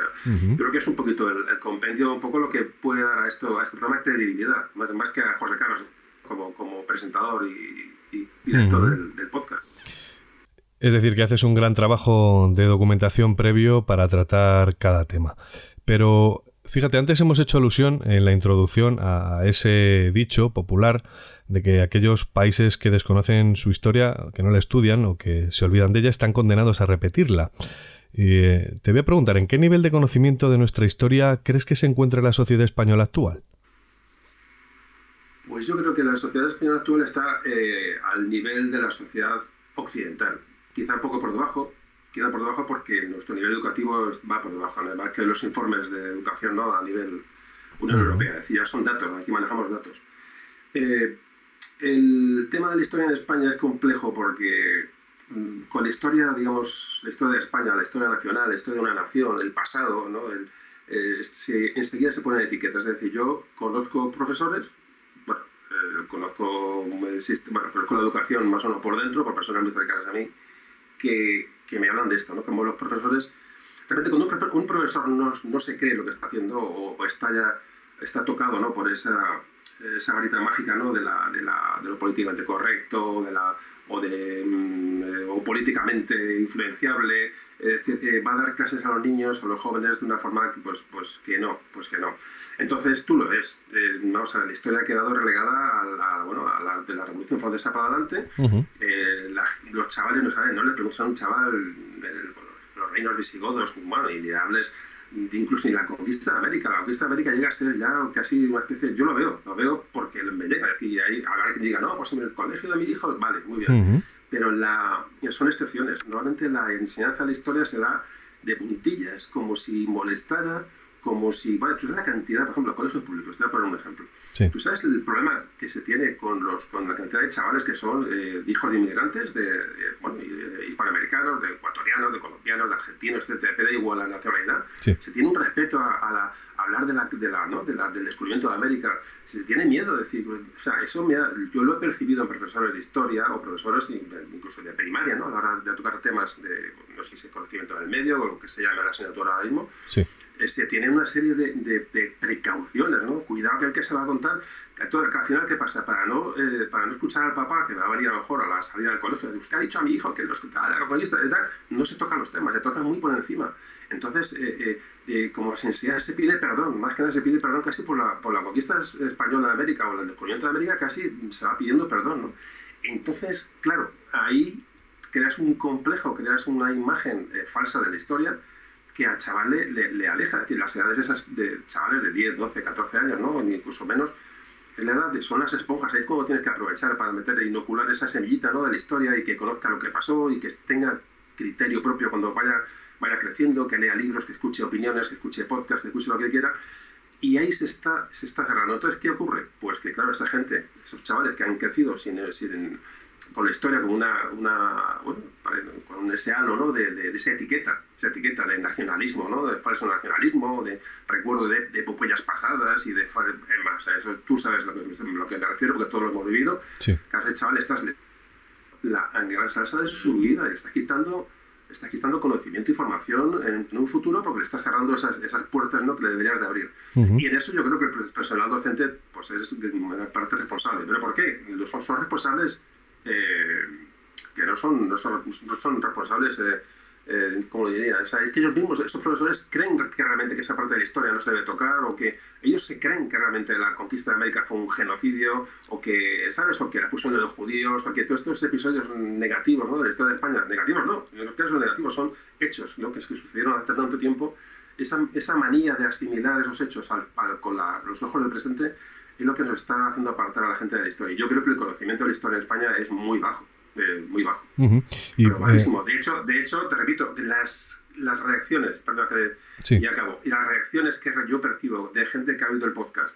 Creo que es un poquito el, compendio, un poco lo que puede dar a, esto, a este programa credibilidad, más, más que a José Carlos como, como presentador y, director del, del podcast. Es decir, que haces un gran trabajo de documentación previo para tratar cada tema. Pero Fíjate, antes hemos hecho alusión en la introducción a ese dicho popular de que aquellos países que desconocen su historia, que no la estudian o que se olvidan de ella, están condenados a repetirla. Eh, te voy a preguntar, ¿en qué nivel de conocimiento de nuestra historia crees que se encuentra la sociedad española actual? Pues yo creo que la sociedad española actual está eh, al nivel de la sociedad occidental, quizá un poco por debajo, queda por debajo porque nuestro nivel educativo va por debajo, además que los informes de educación ¿no? a nivel Unión Europea, es decir, ya son datos, aquí manejamos datos. Eh, el tema de la historia en España es complejo porque mm, con la historia, digamos, la historia de España, la historia nacional, la historia de una nación, el pasado, ¿no? El, eh, enseguida se ponen etiquetas. Es decir, yo conozco profesores, bueno, eh, conozco, bueno, conozco la educación más o menos por dentro, por personas muy cercanas a mí, que que me hablan de esto, ¿no? Como los profesores, realmente cuando un, profesor no, no, se cree lo que está haciendo o, está ya está tocado ¿no? por esa, esa varita mágica ¿no? de, la, de, la, de lo políticamente correcto de la, o, de, mm, o políticamente influenciable, eh, va a dar clases a los niños o a los jóvenes de una forma que, pues, pues que no, pues que no. Entonces tú lo ves. Eh, vamos a ver, la historia ha quedado relegada a la, bueno, a la, de la Revolución Francesa para adelante. Eh, los chavales no saben, no le preguntas a un chaval los reinos visigodos, bueno, y le hables incluso ni la conquista de América. La conquista de América llega a ser ya casi una especie, yo lo veo, lo veo porque me llega. Es decir, ahí habrá que diga, no, pues en el colegio de mi hijo, vale, muy bien. Pero la, son excepciones. Normalmente la enseñanza de la historia se da de puntillas, como si molestara como si, vale, tú sabes la cantidad, por ejemplo, colegios públicos, te voy a poner un ejemplo. Tú sabes el problema que se tiene con, los, con la cantidad de chavales que son eh, hijos de inmigrantes, de, bueno, de hispanoamericanos, de ecuatorianos, de colombianos, de argentinos, etcétera, da igual la nacionalidad. Se tiene un respeto a, hablar de la, de la, ¿no? de la, del descubrimiento de América. Se tiene miedo de decir, o sea, eso me yo lo he percibido en profesores de historia o profesores incluso de primaria, ¿no? A la hora de tocar temas de, no sé si conocimiento del medio o lo que se llama la asignatura ahora mismo. Sí se tienen una serie de, de, precauciones, ¿no? Cuidado que el que se va a contar, que, todo, al final, ¿qué pasa? Para no, eh, para no escuchar al papá, que va a venir a lo mejor a la salida del colegio, usted ha dicho a mi hijo que los la comunista, no se tocan los temas, se tocan muy por encima. Entonces, eh, como si se pide perdón, más que nada se pide perdón casi por la, por la conquista española de América o el descubrimiento de América, casi se va pidiendo perdón, ¿no? Entonces, claro, ahí creas un complejo, creas una imagen falsa de la historia que al chaval le, aleja. Es decir, las edades esas de chavales de 10, 12, 14 años, ¿no? incluso menos, en la edad de, son las esponjas, ahí es como tienes que aprovechar para meter e inocular esa semillita ¿no? de la historia y que conozca lo que pasó y que tenga criterio propio cuando vaya, vaya creciendo, que lea libros, que escuche opiniones, que escuche podcasts, que escuche lo que quiera. Y ahí se está, se está cerrando. Entonces, ¿qué ocurre? Pues que, claro, esa gente, esos chavales que han crecido sin, sin con la historia como una, una bueno, con ese halo ¿no? de, esa etiqueta, esta etiqueta de nacionalismo, ¿no? de falso nacionalismo, de recuerdo de, de epopeyas pasadas y de... más, eso, tú sabes lo que, lo que me refiero porque todos lo hemos vivido. Sí. Que hace chaval estás la, la salsa de su vida y está quitando está quitando conocimiento y formación en, un futuro porque le está cerrando esas, esas puertas ¿no? que le deberías de abrir. Y en eso yo creo que el personal docente pues es de parte responsable. ¿Pero por qué? Son, son responsables eh, que no son, no son, no son responsables... Eh, eh, como diría, o sea, es que ellos mismos, esos profesores, creen que realmente que esa parte de la historia no se debe tocar, o que ellos se creen que realmente la conquista de América fue un genocidio, o que, ¿sabes? O que la expulsión de los judíos, o que todos estos episodios negativos ¿no? de la historia de España, negativos no, en los casos negativos son hechos, ¿no? que, es que sucedieron hace tanto tiempo, esa, esa manía de asimilar esos hechos al, con los ojos del presente es lo que nos está haciendo apartar a la gente de la historia. Y yo creo que el conocimiento de la historia en España es muy bajo. Eh, muy bajo. y, pero bajísimo. de, hecho, de hecho, te repito, las, las reacciones, perdón, que y acabo, y las reacciones que yo percibo de gente que ha oído el podcast,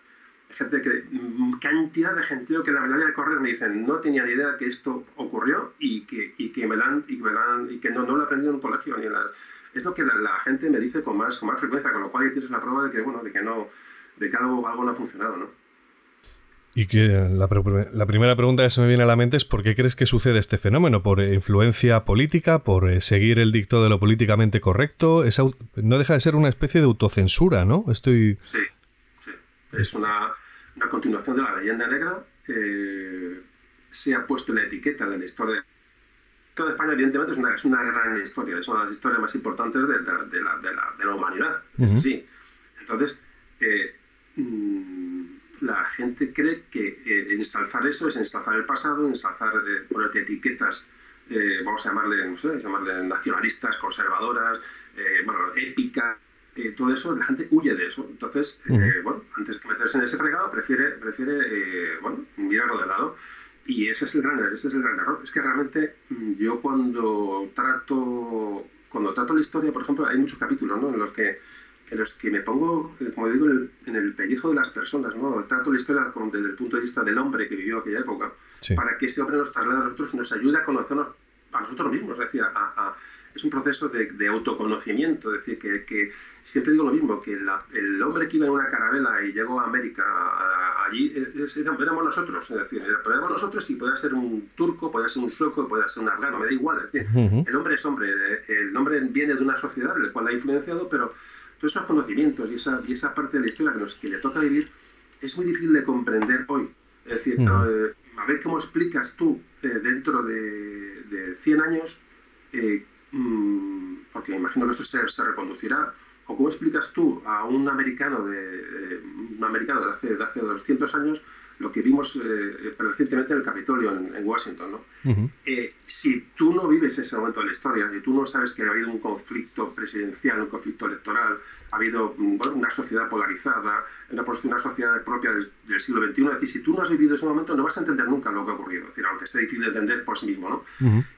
gente que, mm, cantidad de gente que la mayoría de correos me dicen, no tenía ni idea que esto ocurrió y que, y que me dan, y que, me y que no, no lo he aprendido en un colegio ni en las, es lo que la, gente me dice con más, con más frecuencia, con lo cual tienes la prueba de que, bueno, de que no, de que algo, algo no ha funcionado, ¿no? Y que la, la, primera pregunta que se me viene a la mente es ¿por qué crees que sucede este fenómeno? ¿Por influencia política? ¿Por eh, seguir el dicto de lo políticamente correcto? Es, no deja de ser una especie de autocensura, ¿no? Estoy... Sí, sí. Es una, una continuación de la leyenda negra. Eh, se ha puesto la etiqueta de la historia. Toda España, evidentemente, es una, es una gran historia. Es una de las historias más importantes de, de, de, la, de la, humanidad. Sí. Entonces, eh, mm, la gente cree que eh, ensalzar eso es ensalzar el pasado, ensalzar, eh, ponerte etiquetas, eh, vamos a llamarle, no sé, llamarle nacionalistas, conservadoras, eh, bueno, épica, todo eso, la gente huye de eso. Entonces, bueno, antes que meterse en ese fregado, prefiere, prefiere bueno, mirarlo de lado. Y ese es el gran, ese es el gran error. Es que realmente mm, yo cuando trato, cuando trato la historia, por ejemplo, hay muchos capítulos ¿no? en los que en los que me pongo, como digo, en el, pellejo de las personas, ¿no? Trato la historia desde el punto de vista del hombre que vivió aquella época, para que ese hombre nos traslade a nosotros y nos ayude a conocernos a nosotros mismos, es decir, es un proceso de, autoconocimiento, es decir, que, siempre digo lo mismo, que el hombre que iba en una carabela y llegó a América, allí éramos nosotros, es decir, éramos nosotros y podía ser un turco, podía ser un sueco, podía ser un afgano, me da igual, es decir, el hombre es hombre, el hombre viene de una sociedad en la cual ha influenciado, pero todos esos conocimientos y esa, y esa parte de la historia que, nos, que le toca vivir es muy difícil de comprender hoy. Es decir, eh, a ver cómo explicas tú eh, dentro de, de, 100 años, eh, mm, porque imagino que esto se, se, reconducirá, o cómo explicas tú a un americano de, un americano de hace, de hace 200 años lo que vimos eh, recientemente en el Capitolio en, Washington. ¿no? eh, si tú no vives ese momento de la historia, si tú no sabes que ha habido un conflicto presidencial, un conflicto electoral, ha habido mm, una sociedad polarizada, una, una sociedad propia del, siglo XXI, es decir, si tú no has vivido ese momento no vas a entender nunca lo que ha ocurrido, es decir, aunque sea difícil de entender por sí mismo. ¿no?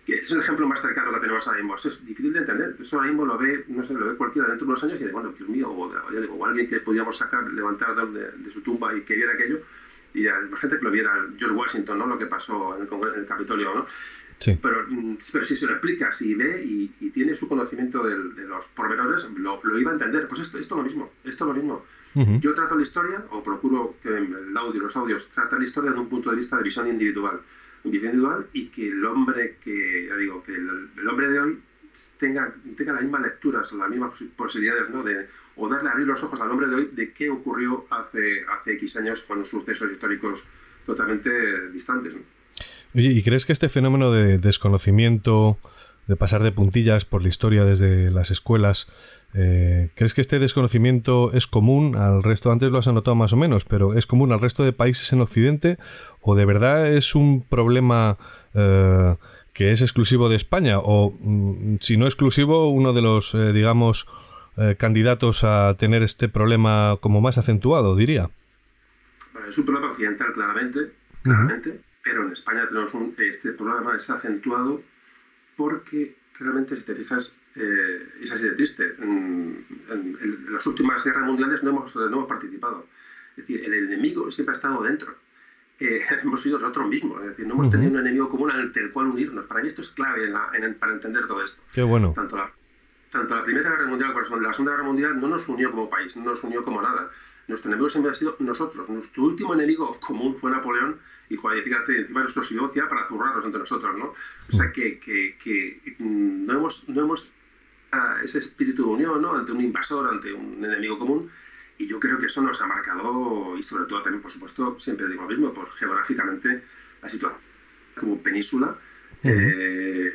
que es el ejemplo más cercano que tenemos ahora mismo, es difícil de entender, eso ahora mismo lo ve, no sé, lo ve cualquiera dentro de unos años y dice, bueno, Dios mío, o, o alguien que podíamos sacar, levantar de, de su tumba y que viera aquello, y la gente que lo viera, George Washington, ¿no? Lo que pasó en el, Capitolio, ¿no? Sí. Pero, mm, pero si se lo explica, si ve y, tiene su conocimiento de, los pormenores, lo, lo, iba a entender. Pues esto, esto es lo mismo, esto es lo mismo. Yo trato la historia, o procuro que el audio, los audios, tratan la historia desde un punto de vista de visión individual. Visión individual y que el hombre que, ya digo, que el, hombre de hoy tenga, tenga las mismas lecturas, las mismas posibilidades, ¿no? De, o darle a abrir los ojos al hombre de hoy de qué ocurrió hace, hace X años con sucesos históricos totalmente distantes. Oye, ¿y crees que este fenómeno de desconocimiento, de pasar de puntillas por la historia desde las escuelas, eh, ¿crees que este desconocimiento es común al resto? Antes lo has anotado más o menos, pero ¿es común al resto de países en Occidente? ¿O de verdad es un problema eh, que es exclusivo de España? ¿O mm, si no exclusivo, uno de los, eh, digamos, eh, candidatos a tener este problema como más acentuado, diría. es un problema occidental, claramente, claramente, pero en España tenemos un, este problema es acentuado porque realmente, si te fijas, eh, es así de triste. En, las últimas guerras mundiales no hemos, no hemos participado. Es decir, el enemigo siempre ha estado dentro. Eh, hemos sido nosotros mismos, es decir, no hemos tenido un enemigo común ante el cual unirnos. Para mí esto es clave para entender todo esto. Qué bueno. Tanto la tanto la Primera Guerra Mundial como la Segunda Guerra Mundial no nos unió como país, no nos unió como nada. Nuestro enemigo siempre ha sido nosotros. Nuestro último enemigo común fue Napoleón y fíjate, encima nuestro sido para zurrarnos entre nosotros, ¿no? O sea que, que, que mm, no hemos, no hemos ese espíritu de unión, ¿no? Ante un invasor, ante un enemigo común. Y yo creo que eso nos ha marcado, y sobre todo también, por supuesto, siempre digo lo mismo, por geográficamente la situación como península, eh,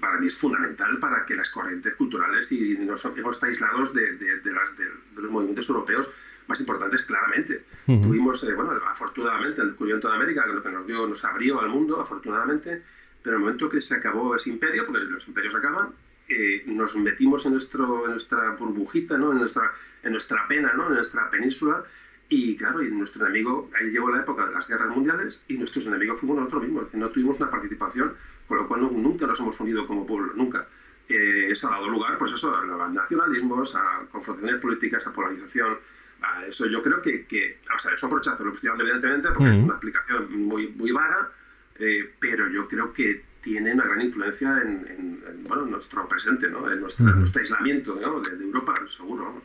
para mí es fundamental para que las corrientes culturales y no estemos aislados de, de, las, de, los movimientos europeos más importantes claramente. Tuvimos, eh, bueno, afortunadamente, el descubrimiento de América, lo que nos, dio, nos abrió al mundo, afortunadamente, pero en el momento que se acabó ese imperio, porque los imperios acaban, eh, nos metimos en, nuestro, en nuestra burbujita, ¿no? en, nuestra, en nuestra pena, ¿no? en nuestra península, y claro, y nuestro enemigo, ahí llegó la época de las guerras mundiales, y nuestros enemigos fuimos nosotros mismos, no tuvimos una participación, con lo cual nunca nos hemos unido como pueblo, nunca. Eh, eso ha dado lugar, pues eso, a nacionalismos, a confrontaciones políticas, a polarización, eso yo creo que, que o sea, eso rechazo lo evidentemente, porque es una explicación muy, muy vaga, eh, pero yo creo que tiene una gran influencia en, bueno, nuestro presente, ¿no? en nuestro, aislamiento de, Europa, seguro. Vamos.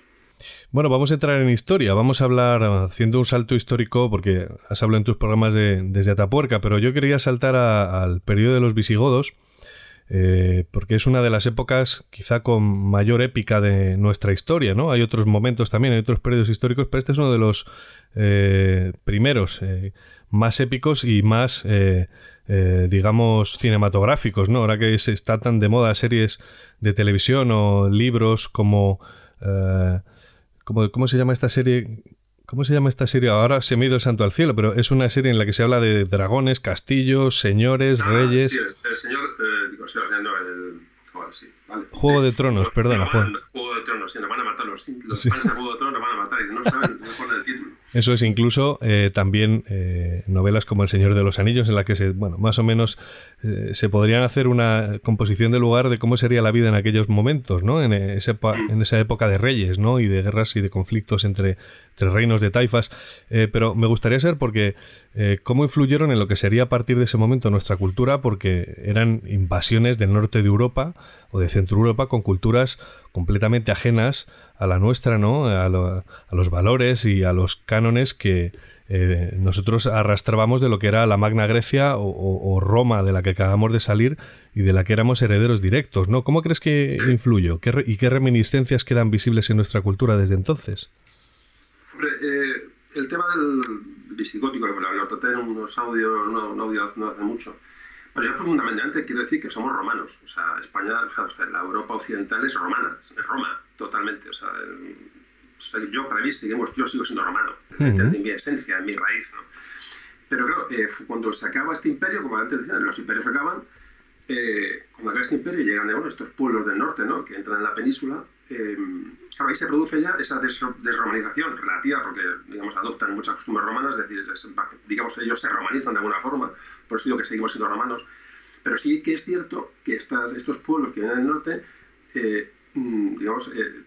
Bueno, vamos a entrar en historia. Vamos a hablar haciendo un salto histórico, porque has hablado en tus programas de, desde Atapuerca, pero yo quería saltar al periodo de los visigodos eh, porque es una de las épocas quizá con mayor épica de nuestra historia, ¿no? Hay otros momentos también, hay otros periodos históricos, pero este es uno de los eh, primeros eh, más épicos y más, digamos, cinematográficos, ¿no? Ahora que se está tan de moda series de televisión o libros como... como ¿Cómo se llama esta serie ¿Cómo se llama esta serie? Ahora se me ha ido el santo al cielo, pero es una serie en la que se habla de dragones, castillos, señores, ah, reyes. Sí, el, señor, eh, digo, sí, no, el, sí, vale. Juego de Tronos, perdona. Juego. Juego de Tronos, sí, nos van a matar los, los fans de Juego de Tronos, nos van a matar y no saben, no el. Eso es incluso eh, también eh, novelas como El Señor de los Anillos, en la que se, bueno, más o menos eh, se podrían hacer una composición de lugar de cómo sería la vida en aquellos momentos, ¿no? En, esa, en esa época de reyes, ¿no? Y de guerras y de conflictos entre, entre reinos de taifas. pero me gustaría saber porque cómo influyeron en lo que sería a partir de ese momento nuestra cultura, porque eran invasiones del norte de Europa o de Centro Europa con culturas completamente ajenas a la nuestra, ¿no? A, los valores y a los cánones que eh, nosotros arrastrábamos de lo que era la Magna Grecia o, Roma, de la que acabamos de salir y de la que éramos herederos directos, ¿no? ¿Cómo crees que influyó? ¿Y qué reminiscencias quedan visibles en nuestra cultura desde entonces? Hombre, eh, el tema del visigótico, que lo traté en unos audios, no, audio no hace mucho, pero yo fundamentalmente quiero decir que somos romanos. O sea, España, o la Europa occidental es romana, es Roma totalmente. O sea, yo para mí seguimos, yo sigo siendo romano, en mi esencia, en mi raíz. ¿no? Pero claro, eh, cuando se acaba este imperio, como antes decía, los imperios acaban, eh, cuando acaba este imperio llegan bueno, estos pueblos del norte ¿no? que entran en la península. Eh, claro, ahí se produce ya esa desromanización relativa, porque digamos, adoptan muchas costumbres romanas, es decir, digamos, ellos se romanizan de alguna forma, por eso digo que seguimos siendo romanos. Pero sí que es cierto que estas, estos pueblos que vienen del norte Mm, digamos, eh,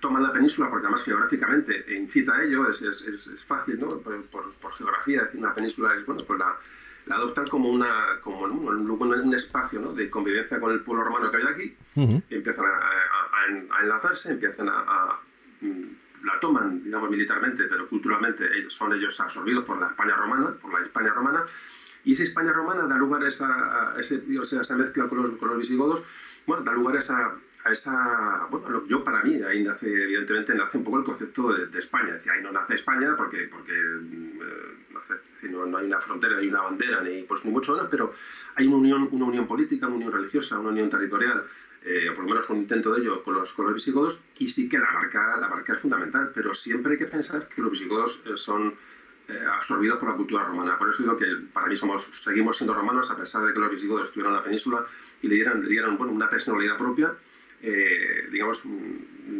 toman la península porque además geográficamente incita a ello, es, es, es fácil, ¿no? Por, por, geografía, decir, una península es, bueno, pues la, la adoptan como, una, como un, un, espacio ¿no? de convivencia con el pueblo romano que hay aquí, empiezan a, a, enlazarse, empiezan a, mm, la toman, digamos, militarmente, pero culturalmente son ellos absorbidos por la España romana, por la España romana, y esa España romana da lugar a esa, sea, esa mezcla con los, con los visigodos, bueno, da lugar a esa a esa, bueno, yo para mí, ahí nace, evidentemente, nace un poco el concepto de, España, que ahí no nace España porque, porque eh, no, hay una frontera, hay una bandera, ni, pues, ni mucho menos, pero hay una unión, una unión política, una unión religiosa, una unión territorial, eh, por lo menos un intento de ello con los, con los visigodos, y sí que la marca, la marca es fundamental, pero siempre hay que pensar que los visigodos eh, son absorbidos por la cultura romana. Por eso digo que para mí somos, seguimos siendo romanos, a pesar de que los visigodos estuvieron en la península y le dieran, le dieran bueno, una personalidad propia, eh, digamos,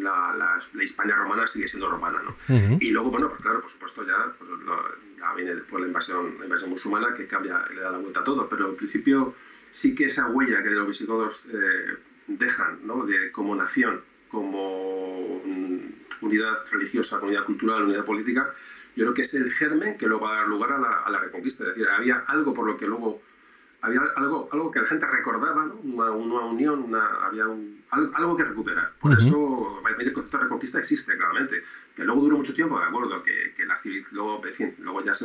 la, la, Hispania romana sigue siendo romana, ¿no? Y luego, bueno, pues claro, por supuesto ya, pues, ya viene después la invasión, la invasión musulmana que cambia, le da la vuelta a todo, pero en principio sí que esa huella que los visigodos eh, dejan, ¿no? De, como nación, como unidad religiosa, unidad cultural, unidad política, yo creo que es el germen que luego va a dar lugar a la, a la reconquista. Es decir, había algo por lo que luego había algo, algo que la gente recordaba, ¿no? una, una, unión, una, había un, algo que recuperar. Por eso el concepto de reconquista existe claramente. Que luego duró mucho tiempo, de acuerdo, que, que la luego, luego ya es,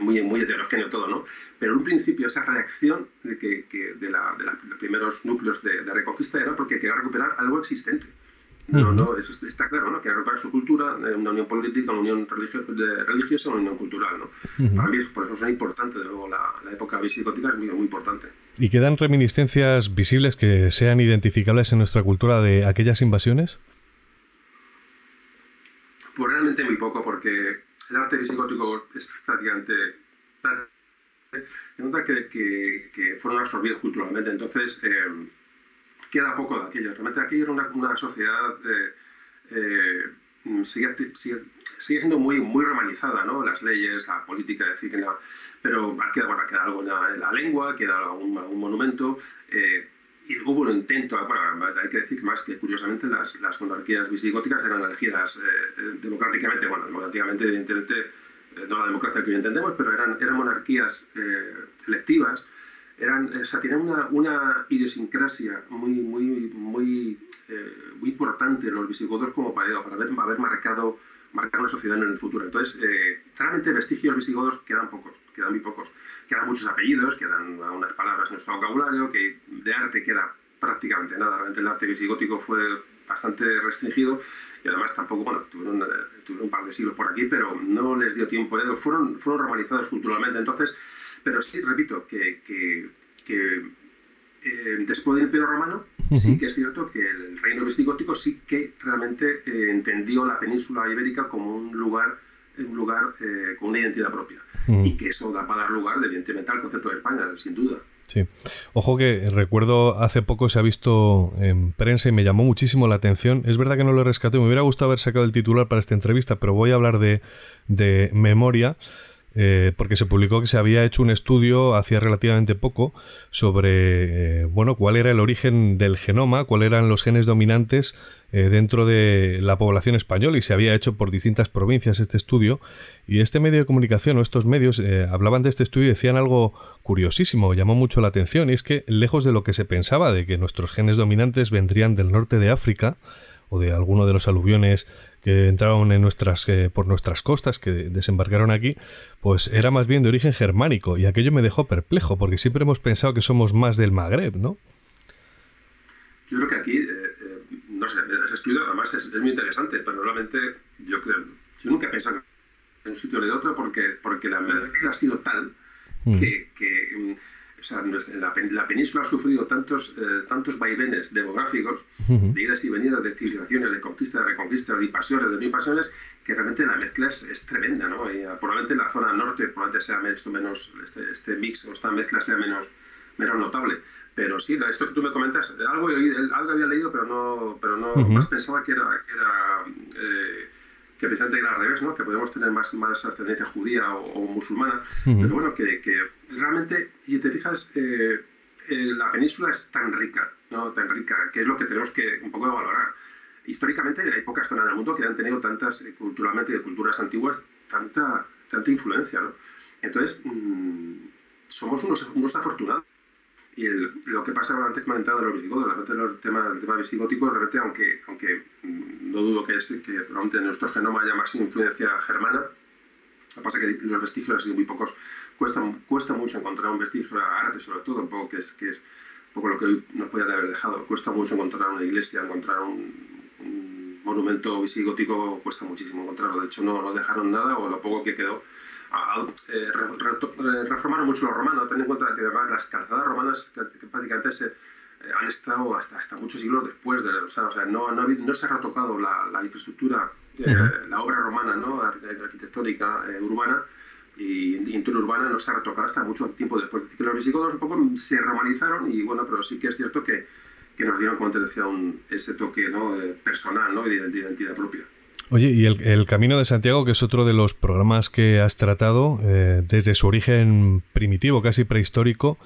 muy, muy heterogéneo todo, ¿no? Pero en un principio esa reacción de, que, de, la, de, los primeros núcleos de, reconquista era porque quería recuperar algo existente. No, no, eso está claro, ¿no? Que recuperar su cultura, eh, una unión política, una unión religiosa, religiosa una unión cultural, ¿no? Para mí, por eso es importante, de luego, la, la época visigótica es muy, muy importante. ¿Y quedan reminiscencias visibles que sean identificables en nuestra cultura de aquellas invasiones? Pues realmente muy poco, porque el arte visigótico es prácticamente... nota que, que, fueron absorbidos culturalmente, entonces eh, queda poco de aquello. Realmente aquello era una, sociedad... Eh, eh, sigue, siendo muy, muy romanizada, ¿no? Las leyes, la política, decir, que pero queda, bueno, queda algo en la, lengua, queda algún, monumento. Eh, y hubo un intento, bueno, hay que decir más que curiosamente las, las monarquías visigóticas eran elegidas eh, eh, democráticamente, bueno, democráticamente evidentemente no la democracia que hoy entendemos, pero eran, eran monarquías electivas, eran, o sea, tenían una, una idiosincrasia muy, muy, muy, muy importante los visigodos como para, para haber, haber marcado marcar una sociedad en el futuro. Entonces, eh, vestigios visigodos quedan pocos, quedan muy pocos. Quedan muchos apellidos, quedan unas palabras en nuestro vocabulario, que de arte queda prácticamente nada. Realmente el arte visigótico fue bastante restringido y además tampoco, bueno, tuvieron, eh, un par de siglos por aquí, pero no les dio tiempo, eh, fueron, fueron romanizados culturalmente. Entonces, pero sí, repito, que, que, que eh, después del Imperio Romano, sí que es cierto que el reino visigótico sí que realmente eh, entendió la península ibérica como un lugar, un lugar eh, con una identidad propia. Y que eso da para dar lugar, evidentemente, al concepto de España, sin duda. Sí. Ojo que recuerdo hace poco se ha visto en prensa y me llamó muchísimo la atención. Es verdad que no lo rescaté, me hubiera gustado haber sacado el titular para esta entrevista, pero voy a hablar de, de memoria. Eh, porque se publicó que se había hecho un estudio hacía relativamente poco sobre eh, bueno cuál era el origen del genoma, cuáles eran los genes dominantes eh, dentro de la población española y se había hecho por distintas provincias este estudio. Y este medio de comunicación o estos medios hablaban de este estudio y decían algo curiosísimo, llamó mucho la atención y es que lejos de lo que se pensaba de que nuestros genes dominantes vendrían del norte de África o de alguno de los aluviones que entraron en nuestras, eh, por nuestras costas, que desembarcaron aquí, pues era más bien de origen germánico y aquello me dejó perplejo porque siempre hemos pensado que somos más del Magreb, ¿no? Yo creo que aquí, eh, eh, no sé, ese estudio además es, muy interesante, pero realmente yo creo, yo nunca he pensado en un sitio o de otro porque, porque la mezcla ha sido tal mm. que, que mm, o sea, la, península ha sufrido tantos, eh, tantos vaivenes demográficos, de idas y venidas, de civilizaciones, de conquista, de reconquista, de invasiones, de invasiones, que realmente la mezcla es, tremenda, ¿no? Y, uh, probablemente la zona norte probablemente sea esto menos, este, este, mix o esta mezcla sea menos, menos notable. Pero sí, esto que tú me comentas, algo, algo había leído, pero no, pero no más pensaba que era, que era eh, que precisamente era al revés, ¿no? que podemos tener más, más ascendencia judía o, musulmana, pero bueno, que, que, realmente, y te fijas, eh, eh, la península es tan rica, ¿no? tan rica, que es lo que tenemos que un poco valorar. Históricamente hay pocas zonas del mundo que han tenido tantas, eh, culturalmente, de culturas antiguas, tanta, tanta influencia. ¿no? Entonces, mm, somos unos, unos afortunados y lo que pasa antes comentado de los visigodos, el tema, el tema visigótico, realmente, aunque, aunque mm, no dudo que, es, que probablemente en nuestro genoma haya más influencia germana, lo que pasa es que los vestigios han sido muy pocos. Cuesta, cuesta mucho encontrar un vestigio árabe, sobre todo, un poco que es, que es un poco lo que hoy nos puede haber dejado. Cuesta mucho encontrar una iglesia, encontrar un, monumento visigótico, cuesta muchísimo encontrarlo. De hecho, no, no dejaron nada o lo poco que quedó eh, reformaron mucho los romanos. Ten en cuenta que además las calzadas romanas que, prácticamente se, eh, han estado hasta, hasta muchos siglos después de. O sea, o sea no, no, no, se ha retocado la, la infraestructura, eh, la obra romana, ¿no? arquitectónica urbana y interurbana no se ha retocado hasta mucho tiempo después. Que los visigodos un poco se romanizaron y bueno, pero sí que es cierto que, que nos dieron, como te decía, un, ese toque ¿no? personal ¿no? de, de identidad propia. Oye, y el, Camino de Santiago, que es otro de los programas que has tratado eh, desde su origen primitivo, casi prehistórico,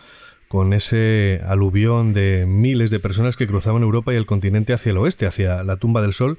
con ese aluvión de miles de personas que cruzaban Europa y el continente hacia el oeste, hacia la tumba del Sol.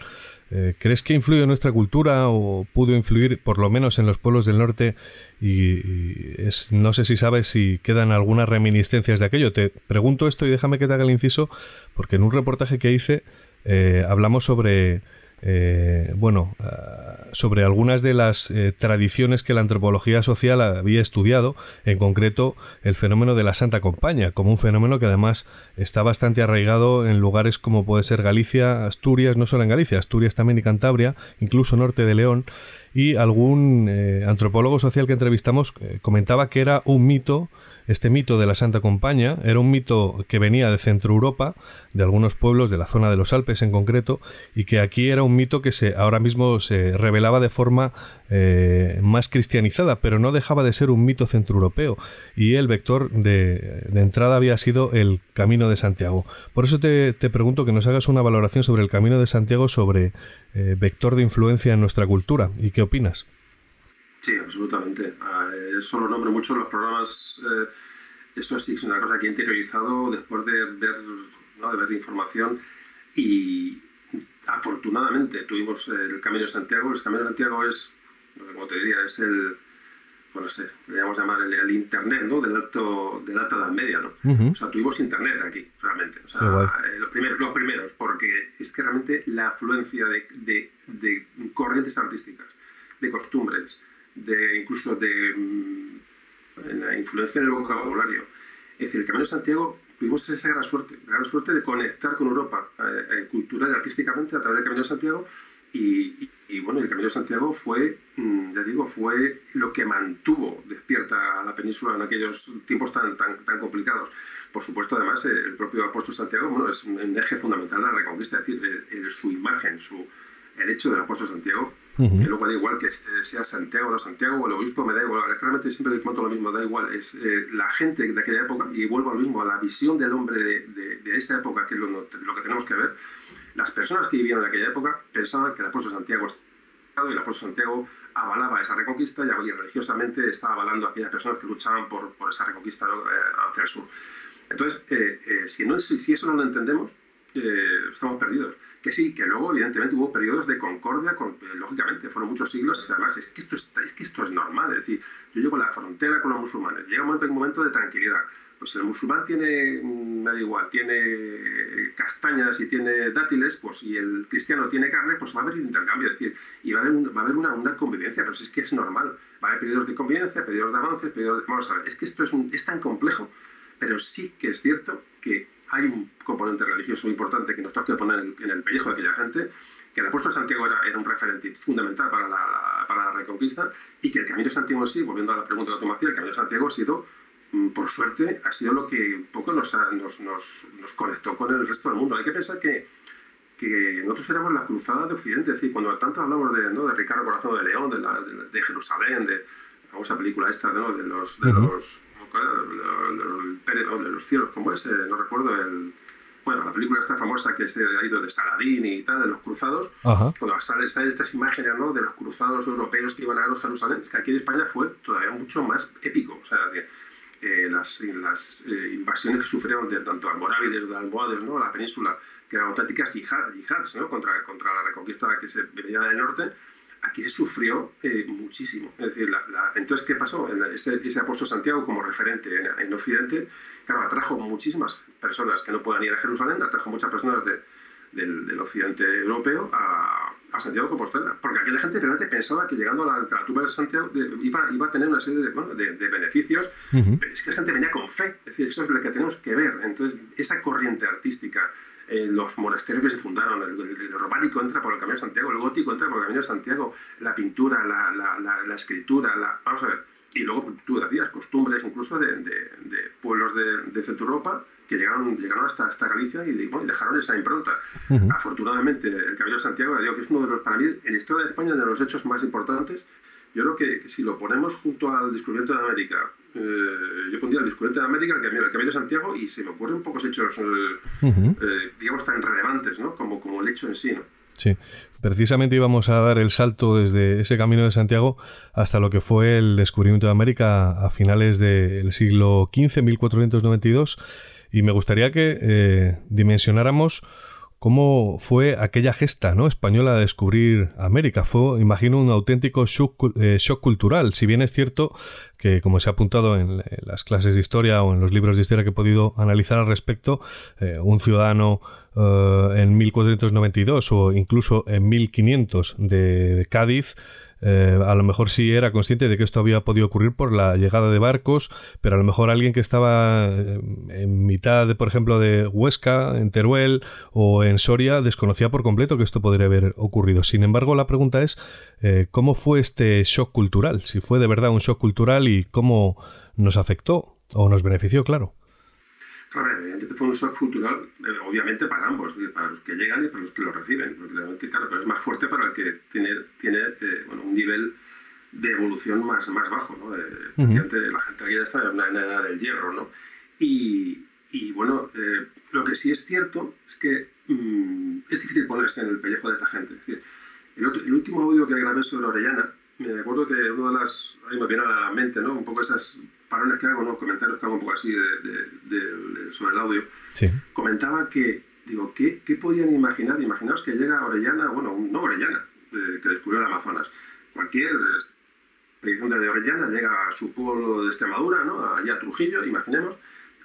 Eh, ¿Crees que influye en nuestra cultura o pudo influir por lo menos en los pueblos del norte? Y, es, no sé si sabes si quedan algunas reminiscencias de aquello. Te pregunto esto y déjame que te haga el inciso, porque en un reportaje que hice eh, hablamos sobre eh, bueno, ah, sobre algunas de las eh, tradiciones que la antropología social había estudiado, en concreto el fenómeno de la Santa Compaña, como un fenómeno que además está bastante arraigado en lugares como puede ser Galicia, Asturias, no solo en Galicia, Asturias también y Cantabria, incluso norte de León, y algún eh, antropólogo social que entrevistamos comentaba que era un mito este mito de la Santa Compaña era un mito que venía de Centro Europa, de algunos pueblos de la zona de los Alpes en concreto, y que aquí era un mito que se, ahora mismo se revelaba de forma eh, más cristianizada, pero no dejaba de ser un mito centroeuropeo, y el vector de, entrada había sido el Camino de Santiago. Por eso te, pregunto que nos hagas una valoración sobre el Camino de Santiago, sobre eh, vector de influencia en nuestra cultura, y qué opinas. Sí, absolutamente. Ah, eso lo nombro mucho en los programas. Eh, eso sí es una cosa que he interiorizado después de ver, ¿no? de ver información y afortunadamente tuvimos el Camino de Santiago. El Camino de Santiago es, como te diría, es el, bueno, no sé, llamamos llamar el, Internet, ¿no? Del alto, del alta edad media, ¿no? O sea, tuvimos Internet aquí, realmente. O sea, eh, los, primeros, los primeros, porque es que realmente la afluencia de, de, de corrientes artísticas, de costumbres, de incluso de mm, la influencia en el vocabulario. Es decir, el Camino de Santiago tuvimos esa gran suerte, gran suerte de conectar con Europa eh, eh, cultural y artísticamente a través del Camino de Santiago y, bueno, el Camino de Santiago fue, mm, ya digo, fue lo que mantuvo despierta a la península en aquellos tiempos tan, tan, tan complicados. Por supuesto, además, el propio apóstol Santiago bueno, es un eje fundamental de la reconquista, es decir, su imagen, su, el hecho del apóstol Santiago que luego da igual que este sea Santiago o Santiago o el obispo, me da igual. Realmente siempre cuento lo mismo, da igual. Es eh, la gente de aquella época, y vuelvo al mismo, a la visión del hombre de, de, esa época, que es lo, que tenemos que ver. Las personas que vivían en aquella época pensaban que el apóstol Santiago y el apóstol Santiago avalaba esa reconquista y religiosamente estaba avalando a aquellas personas que luchaban por, por esa reconquista eh, hacia el sur. Entonces, eh, si, no, si, eso no lo entendemos, estamos perdidos que sí, que luego evidentemente hubo periodos de concordia, con, eh, lógicamente fueron muchos siglos, y además es que, esto es, que esto es normal, es decir, yo llego a la frontera con los musulmanes, llega un momento, de tranquilidad, pues el musulmán tiene, mm, me da igual, tiene castañas y tiene dátiles, pues y el cristiano tiene carne, pues va a haber intercambio, es decir, y va a haber, va a haber una, una, convivencia, pero es que es normal, va a haber periodos de convivencia, periodos de avance, periodos de... Vamos a ver, es que esto es, un, es tan complejo, pero sí que es cierto que hay un componente religioso importante que nos tenemos que poner en, el pellejo de aquella gente, que el apóstol Santiago era, era un referente fundamental para la, para la, reconquista y que el Camino de Santiago sí, volviendo a la pregunta tú me hacías, el Camino de Santiago ha sido, mm, por suerte, ha sido lo que un poco nos, nos, nos, nos conectó con el resto del mundo. Hay que pensar que, que nosotros éramos la cruzada de Occidente, es decir, cuando tanto hablamos de, ¿no? de Ricardo Corazón de León, de, la, de, Jerusalén, de la famosa película esta ¿no? de los... De los de los cielos, como es, no recuerdo el... Bueno, la película esta famosa que se ha ido de Saladín y tal, de los cruzados, cuando salen, estas imágenes ¿no? de los cruzados europeos que iban a Jerusalén, que aquí en España fue todavía mucho más épico. O sea, eh, las, las eh, invasiones que sufrieron de tanto almorávides de almohades, ¿no? la península, que eran auténticas yihads, ¿no? contra, contra la reconquista que se venía del norte, aquí sufrió eh, muchísimo. Es decir, entonces, ¿qué pasó? Ese, ese apóstol Santiago como referente en, Occidente, claro, atrajo muchísimas personas que no puedan ir a Jerusalén, atrajo muchas personas del, occidente europeo a, Santiago de Compostela, porque aquella gente realmente pensaba que llegando a la, tumba de Santiago iba, iba, a tener una serie de, beneficios, pero es que la gente venía con fe, es decir, eso es lo que tenemos que ver. Entonces, esa corriente artística, eh, los monasterios que se fundaron, el, románico entra por el Camino de Santiago, el gótico entra por el Camino de Santiago, la pintura, la, la, la, escritura, la, vamos a ver, y luego tú decías, costumbres incluso de, de, pueblos de, de, Centro Europa que llegaron, llegaron hasta, hasta Galicia y, bueno, dejaron esa impronta. Afortunadamente, el Camino de Santiago, digo que es uno de los, para mí, en la historia de España, de los hechos más importantes. Yo creo que, si lo ponemos junto al descubrimiento de América, eh, yo pondría el descubrimiento de América, el Camino, el Camino de Santiago, y se me ocurren pocos hechos, eh, eh, digamos, tan relevantes, ¿no? Como, como el hecho en sí, ¿no? Sí, precisamente íbamos a dar el salto desde ese camino de Santiago hasta lo que fue el descubrimiento de América a finales del siglo XV, 1492, y me gustaría que dimensionáramos cómo fue aquella gesta ¿no? española de descubrir América. Fue, imagino, un auténtico shock, eh, cultural. Si bien es cierto que, como se ha apuntado en, las clases de historia o en los libros de historia que he podido analizar al respecto, eh, un ciudadano eh, en 1492 o incluso en 1500 de Cádiz eh, a lo mejor sí era consciente de que esto había podido ocurrir por la llegada de barcos, pero a lo mejor alguien que estaba eh, en mitad, de, por ejemplo, de Huesca, en Teruel o en Soria, desconocía por completo que esto podría haber ocurrido. Sin embargo, la pregunta es, eh, ¿cómo fue este shock cultural? Si fue de verdad un shock cultural y cómo nos afectó o nos benefició, claro. Claro, evidentemente fue un shock cultural, eh, obviamente para ambos, para los que llegan y para los que lo reciben, porque claro, pero es más fuerte para el que tiene, tiene eh, bueno, un nivel de evolución más, más bajo, ¿no? Eh, la gente aquí ya está en la edad del hierro, ¿no? Y, y bueno, lo que sí es cierto es que mm, es difícil ponerse en el pellejo de esta gente. Es decir, el, el último audio que grabé sobre Orellana, me acuerdo que una de las, ahí me viene a la mente, ¿no? Un poco esas parones que hago, unos comentarios que hago un poco así de, sobre el audio, comentaba que, digo, ¿qué, ¿qué, podían imaginar? Imaginaos que llega Orellana, bueno, no Orellana, que descubrió el Amazonas. Cualquier expedición de Orellana llega a su pueblo de Extremadura, ¿no? Allá a Trujillo, imaginemos,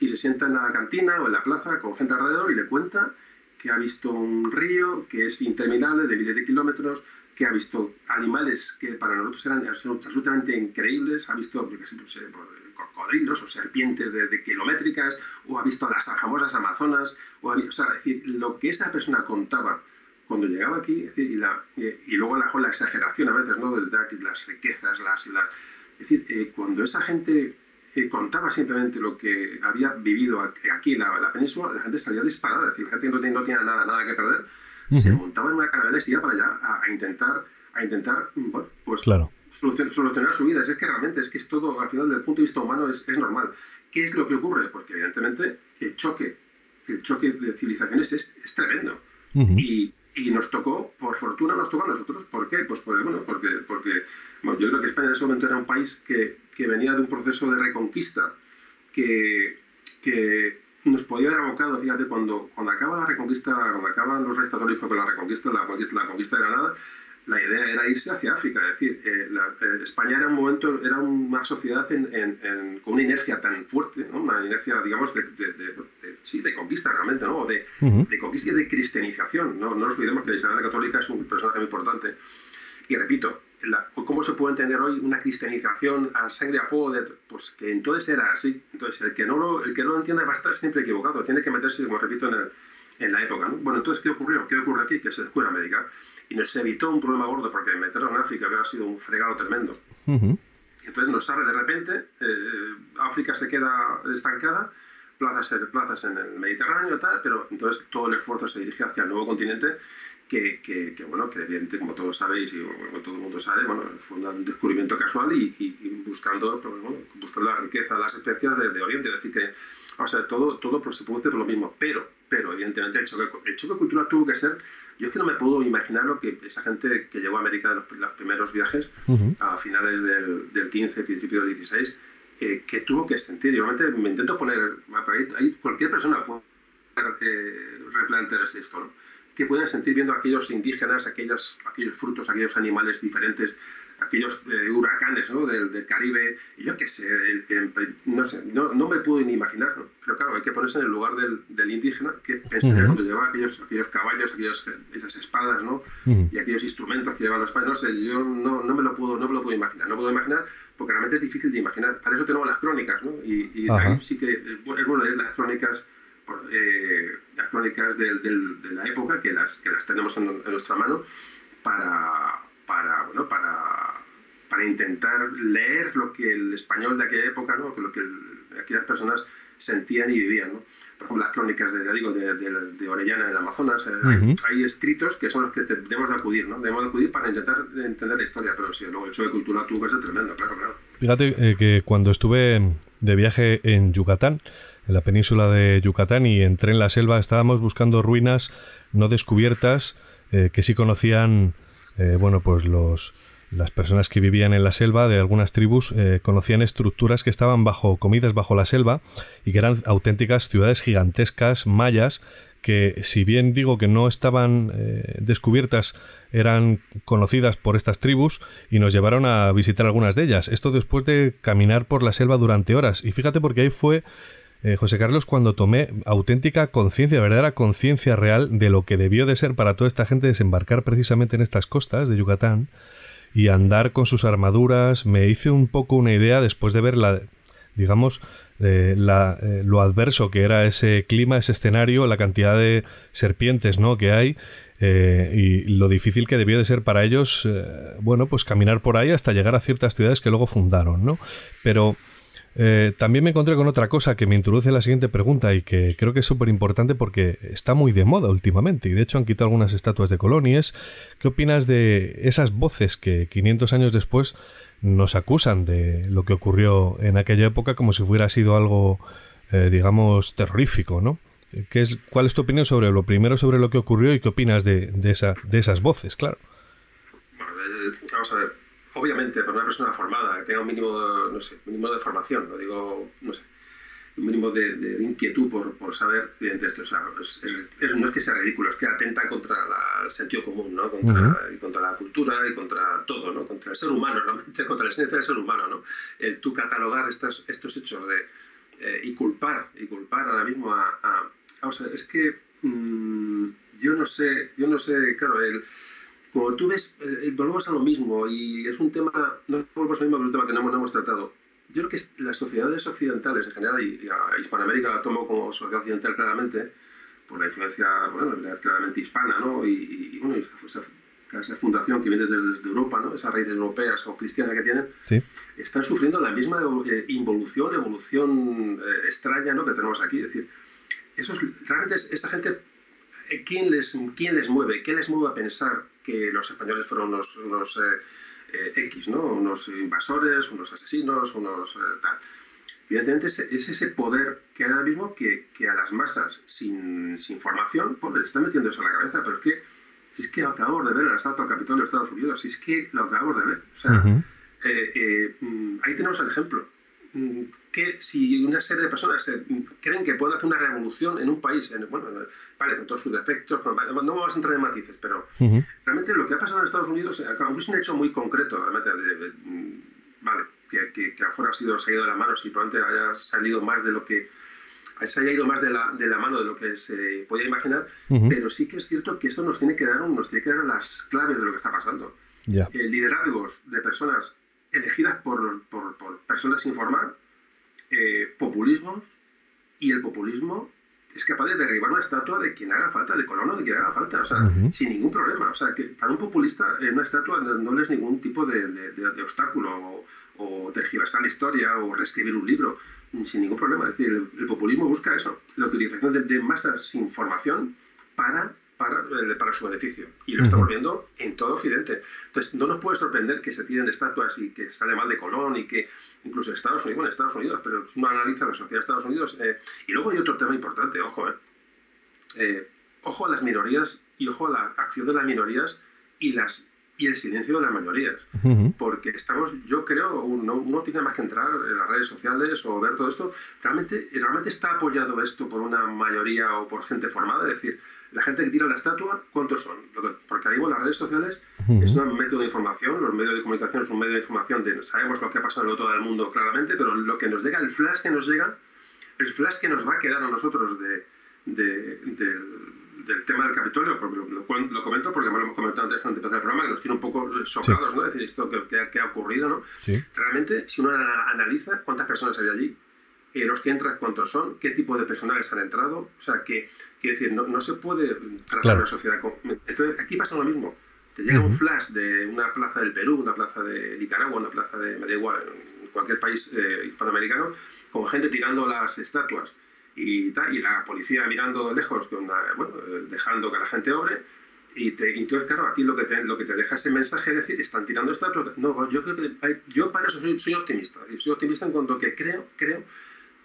y se sienta en la cantina o en la plaza con gente alrededor y le cuenta que ha visto un río que es interminable, de miles de kilómetros, que ha visto animales que para nosotros eran absolutamente increíbles, ha visto, ejemplo, cocodrilos o serpientes de, kilométricas, o ha visto las famosas amazonas, o, o sea, decir, lo que esa persona contaba cuando llegaba aquí, y, la, y, luego la, la, exageración a veces, ¿no? De las riquezas, las, las es decir, eh, cuando esa gente eh, contaba simplemente lo que había vivido aquí en la, península, la gente salía disparada, es decir, la gente no, no tenía nada, nada que perder, se montaba en una carrera y se iba para allá a, a intentar, a intentar, bueno, pues claro solucionar su vida. Es que realmente es que es todo, al final, del punto de vista humano, es, es normal. ¿Qué es lo que ocurre? Porque evidentemente el choque, el choque de civilizaciones es, es tremendo. y, y, nos tocó, por fortuna nos tocó a nosotros. ¿Por qué? Pues bueno, porque, porque bueno, yo creo que España en ese momento era un país que, que venía de un proceso de reconquista que, que nos podía haber abocado, fíjate, cuando, cuando acaba la reconquista, cuando acaban los reyes católicos con la reconquista, la, la conquista de Granada, la idea era irse hacia África, es decir, eh, eh, España era un momento, era una sociedad con una inercia tan fuerte, una inercia, digamos, de, sí, de conquista realmente, ¿no? de, conquista y de cristianización. ¿no? no nos olvidemos que Isabel la Católica es un personaje muy importante. Y repito, ¿cómo se puede entender hoy una cristianización a sangre a fuego? De, pues que entonces era así. Entonces, el que no lo, el que no lo entienda va a estar siempre equivocado, tiene que meterse, como repito, en, en la época. ¿no? Bueno, entonces, ¿qué ocurrió? ¿Qué ocurre aquí? Que se descubre América y nos evitó un problema gordo porque meterlo en África hubiera sido un fregado tremendo. Entonces nos sale de repente, eh, África se queda estancada, plazas, plazas en el Mediterráneo, tal, pero entonces todo el esfuerzo se dirige hacia el nuevo continente que, que, bueno, que evidentemente, como todos sabéis y como todo el mundo sabe, bueno, fue un descubrimiento casual y, buscando, pues, bueno, buscando la riqueza, las especias de, de, Oriente, es decir, que, o sea, todo, todo pues, se puede hacer lo mismo, pero, pero evidentemente el choque, el choque cultural tuvo que ser yo es que no me puedo imaginar lo que esa gente que llegó a América en los, primeros viajes, a finales del, del 15, principio del 16, eh, que tuvo que sentir. Yo realmente me intento poner, ahí, cualquier persona puede eh, replantearse esto, ¿no? Que pueden sentir viendo aquellos indígenas, aquellos, aquellos frutos, aquellos animales diferentes aquellos eh, huracanes ¿no? del, del, Caribe, y yo qué sé, no, sé no, no, me puedo ni imaginar, pero claro, hay que ponerse en el lugar del, del indígena, que pensaría cuando llevaba aquellos, aquellos caballos, aquellos, esas espadas, ¿no? y aquellos instrumentos que llevaban los padres, no sé, yo no, no, me lo puedo, no me lo puedo imaginar, no puedo imaginar, porque realmente es difícil de imaginar, para eso tenemos las crónicas, ¿no? y, y ahí sí que es bueno leer las crónicas, eh, las crónicas del, del, de la época, que las, que las tenemos en, en nuestra mano, para, para, bueno, para para intentar leer lo que el español de aquella época, ¿no? lo que aquellas personas sentían y vivían. ¿no? Por ejemplo, las crónicas de, digo, de, de, Orellana en el Amazonas, eh, hay, escritos que son los que debemos de acudir, ¿no? debemos de acudir para intentar entender la historia, pero sí, luego el hecho de cultura tuvo que ser tremendo, claro, claro. Fíjate eh, que cuando estuve de viaje en Yucatán, en la península de Yucatán, y entré en la selva, estábamos buscando ruinas no descubiertas eh, que sí conocían, bueno, pues los las personas que vivían en la selva de algunas tribus eh, conocían estructuras que estaban bajo comidas bajo la selva y que eran auténticas ciudades gigantescas mayas que si bien digo que no estaban eh, descubiertas, eran conocidas por estas tribus y nos llevaron a visitar algunas de ellas. Esto después de caminar por la selva durante horas. Y fíjate porque ahí fue eh, José Carlos cuando tomé auténtica conciencia, verdadera conciencia real de lo que debió de ser para toda esta gente desembarcar precisamente en estas costas de Yucatán y andar con sus armaduras. Me hice un poco una idea después de ver la, digamos, eh, la, eh, lo adverso que era ese clima, ese escenario, la cantidad de serpientes ¿no? que hay y lo difícil que debió de ser para ellos, bueno, pues caminar por ahí hasta llegar a ciertas ciudades que luego fundaron, ¿no? Pero eh, también me encontré con otra cosa que me introduce en la siguiente pregunta y que creo que es súper importante porque está muy de moda últimamente y de hecho han quitado algunas estatuas de colonias. ¿Qué opinas de esas voces que 500 años después nos acusan de lo que ocurrió en aquella época como si hubiera sido algo, eh, digamos, terrorífico, ¿no? ¿Qué es, ¿Cuál es tu opinión sobre lo primero, sobre lo que ocurrió y qué opinas de, de, esa, de esas voces, claro? vamos a ver obviamente, para una persona formada, que tenga un mínimo, no sé, mínimo de formación, no digo, no sé, un mínimo de, inquietud por, por, saber, esto, o sea, es, no es que sea ridículo, es que atenta contra el sentido común, ¿no? Contra, y contra la cultura y contra todo, ¿no? Contra el ser humano, realmente, contra la esencia del ser humano, ¿no? El tú catalogar estos, estos hechos de, eh, y culpar, y culpar ahora mismo a... a a es que mm, yo no sé, yo no sé, claro, el como tú ves, eh, eh, volvemos a lo mismo y es un tema, no volvemos a lo mismo, pero un tema que no, hemos tratado. Yo creo que las sociedades occidentales en general, y, a Hispanoamérica la tomo como sociedad occidental claramente, por la influencia bueno, claramente hispana, ¿no? Y, bueno, esa, esa, fundación que viene desde, Europa, ¿no? Esas raíces europeas o cristianas que tienen, están sufriendo la misma eh, involución, evolución extraña, ¿no? Que tenemos aquí. Es decir, eso realmente esa gente ¿quién les, ¿quién les mueve? ¿Qué les mueve a pensar que los españoles fueron unos, unos eh, eh, X, ¿no? unos invasores, unos asesinos, unos eh, tal? Evidentemente es, ese poder que ahora mismo que, que a las masas sin, sin formación pues, les está metiendo eso en la cabeza, pero es que, es que acabamos de ver el asalto al Capitolio de Estados Unidos, es que lo acabamos de ver. O sea, mm, ahí tenemos el ejemplo. Que si una serie de personas creen que pueden hacer una revolución en un país, en, bueno, vale, con todos sus defectos, no, vamos a entrar en matices, pero realmente lo que ha pasado en Estados Unidos, aunque es un hecho muy concreto, realmente, mm, vale, que, que, a lo mejor ha sido seguido de la mano, si probablemente haya salido más de lo que se haya ido más de la, de la mano de lo que se podía imaginar, pero sí que es cierto que esto nos tiene que dar, nos tiene que dar las claves de lo que está pasando. liderazgos de personas elegidas por, por, por personas sin formar, eh, populismos y el populismo es capaz de derribar una estatua de quien haga falta, de colono de quien haga falta, o sea, sin ningún problema. O sea, que para un populista eh, una estatua no, es ningún tipo de, de, obstáculo o, o, tergiversar la historia o reescribir un libro, sin ningún problema. Es decir, el, populismo busca eso, la utilización de, masas sin formación para, para, eh, para su beneficio. Y lo estamos viendo en todo Occidente. Entonces, no nos puede sorprender que se tiren estatuas y que sale mal de Colón y que incluso Estados Unidos, bueno, Estados Unidos, pero uno analiza la sociedad de Estados Unidos. Eh, y luego hay otro tema importante, ojo, eh, eh, ojo a las minorías y ojo a la acción de las minorías y las y el silencio de las mayorías. Porque estamos, yo creo, uno, uno, tiene más que entrar en las redes sociales o ver todo esto. ¿Realmente, ¿Realmente está apoyado esto por una mayoría o por gente formada? Es decir, la gente que tira la estatua, ¿cuántos son? Porque ahí en las redes sociales es un método de información, los medios de comunicación es un medio de información, de, sabemos lo que ha pasado en el mundo claramente, pero lo que nos llega, el flash que nos llega, el flash que nos va a quedar a nosotros de, del tema del Capitolio, lo, comento porque me lo hemos comentado antes de empezar el programa, que nos tiene un poco sobrados, ¿no? Es decir, esto que, ha ocurrido, ¿no? Realmente, si uno analiza cuántas personas hay allí, eh, los que entran cuántos son, qué tipo de personales han entrado, o sea, que Quiero decir, no, no se puede tratar una sociedad Entonces, aquí pasa lo mismo. Te llega un flash de una plaza del Perú, una plaza de Nicaragua, una plaza de, me da igual, en cualquier país eh, hispanoamericano, con gente tirando las estatuas y, tal, y la policía mirando lejos, con bueno, dejando que la gente obre. Y, te, entonces, claro, aquí lo que, te, lo que te deja ese mensaje es decir, están tirando estatuas. No, yo creo que yo para eso soy, soy optimista. Soy optimista en cuanto que creo, creo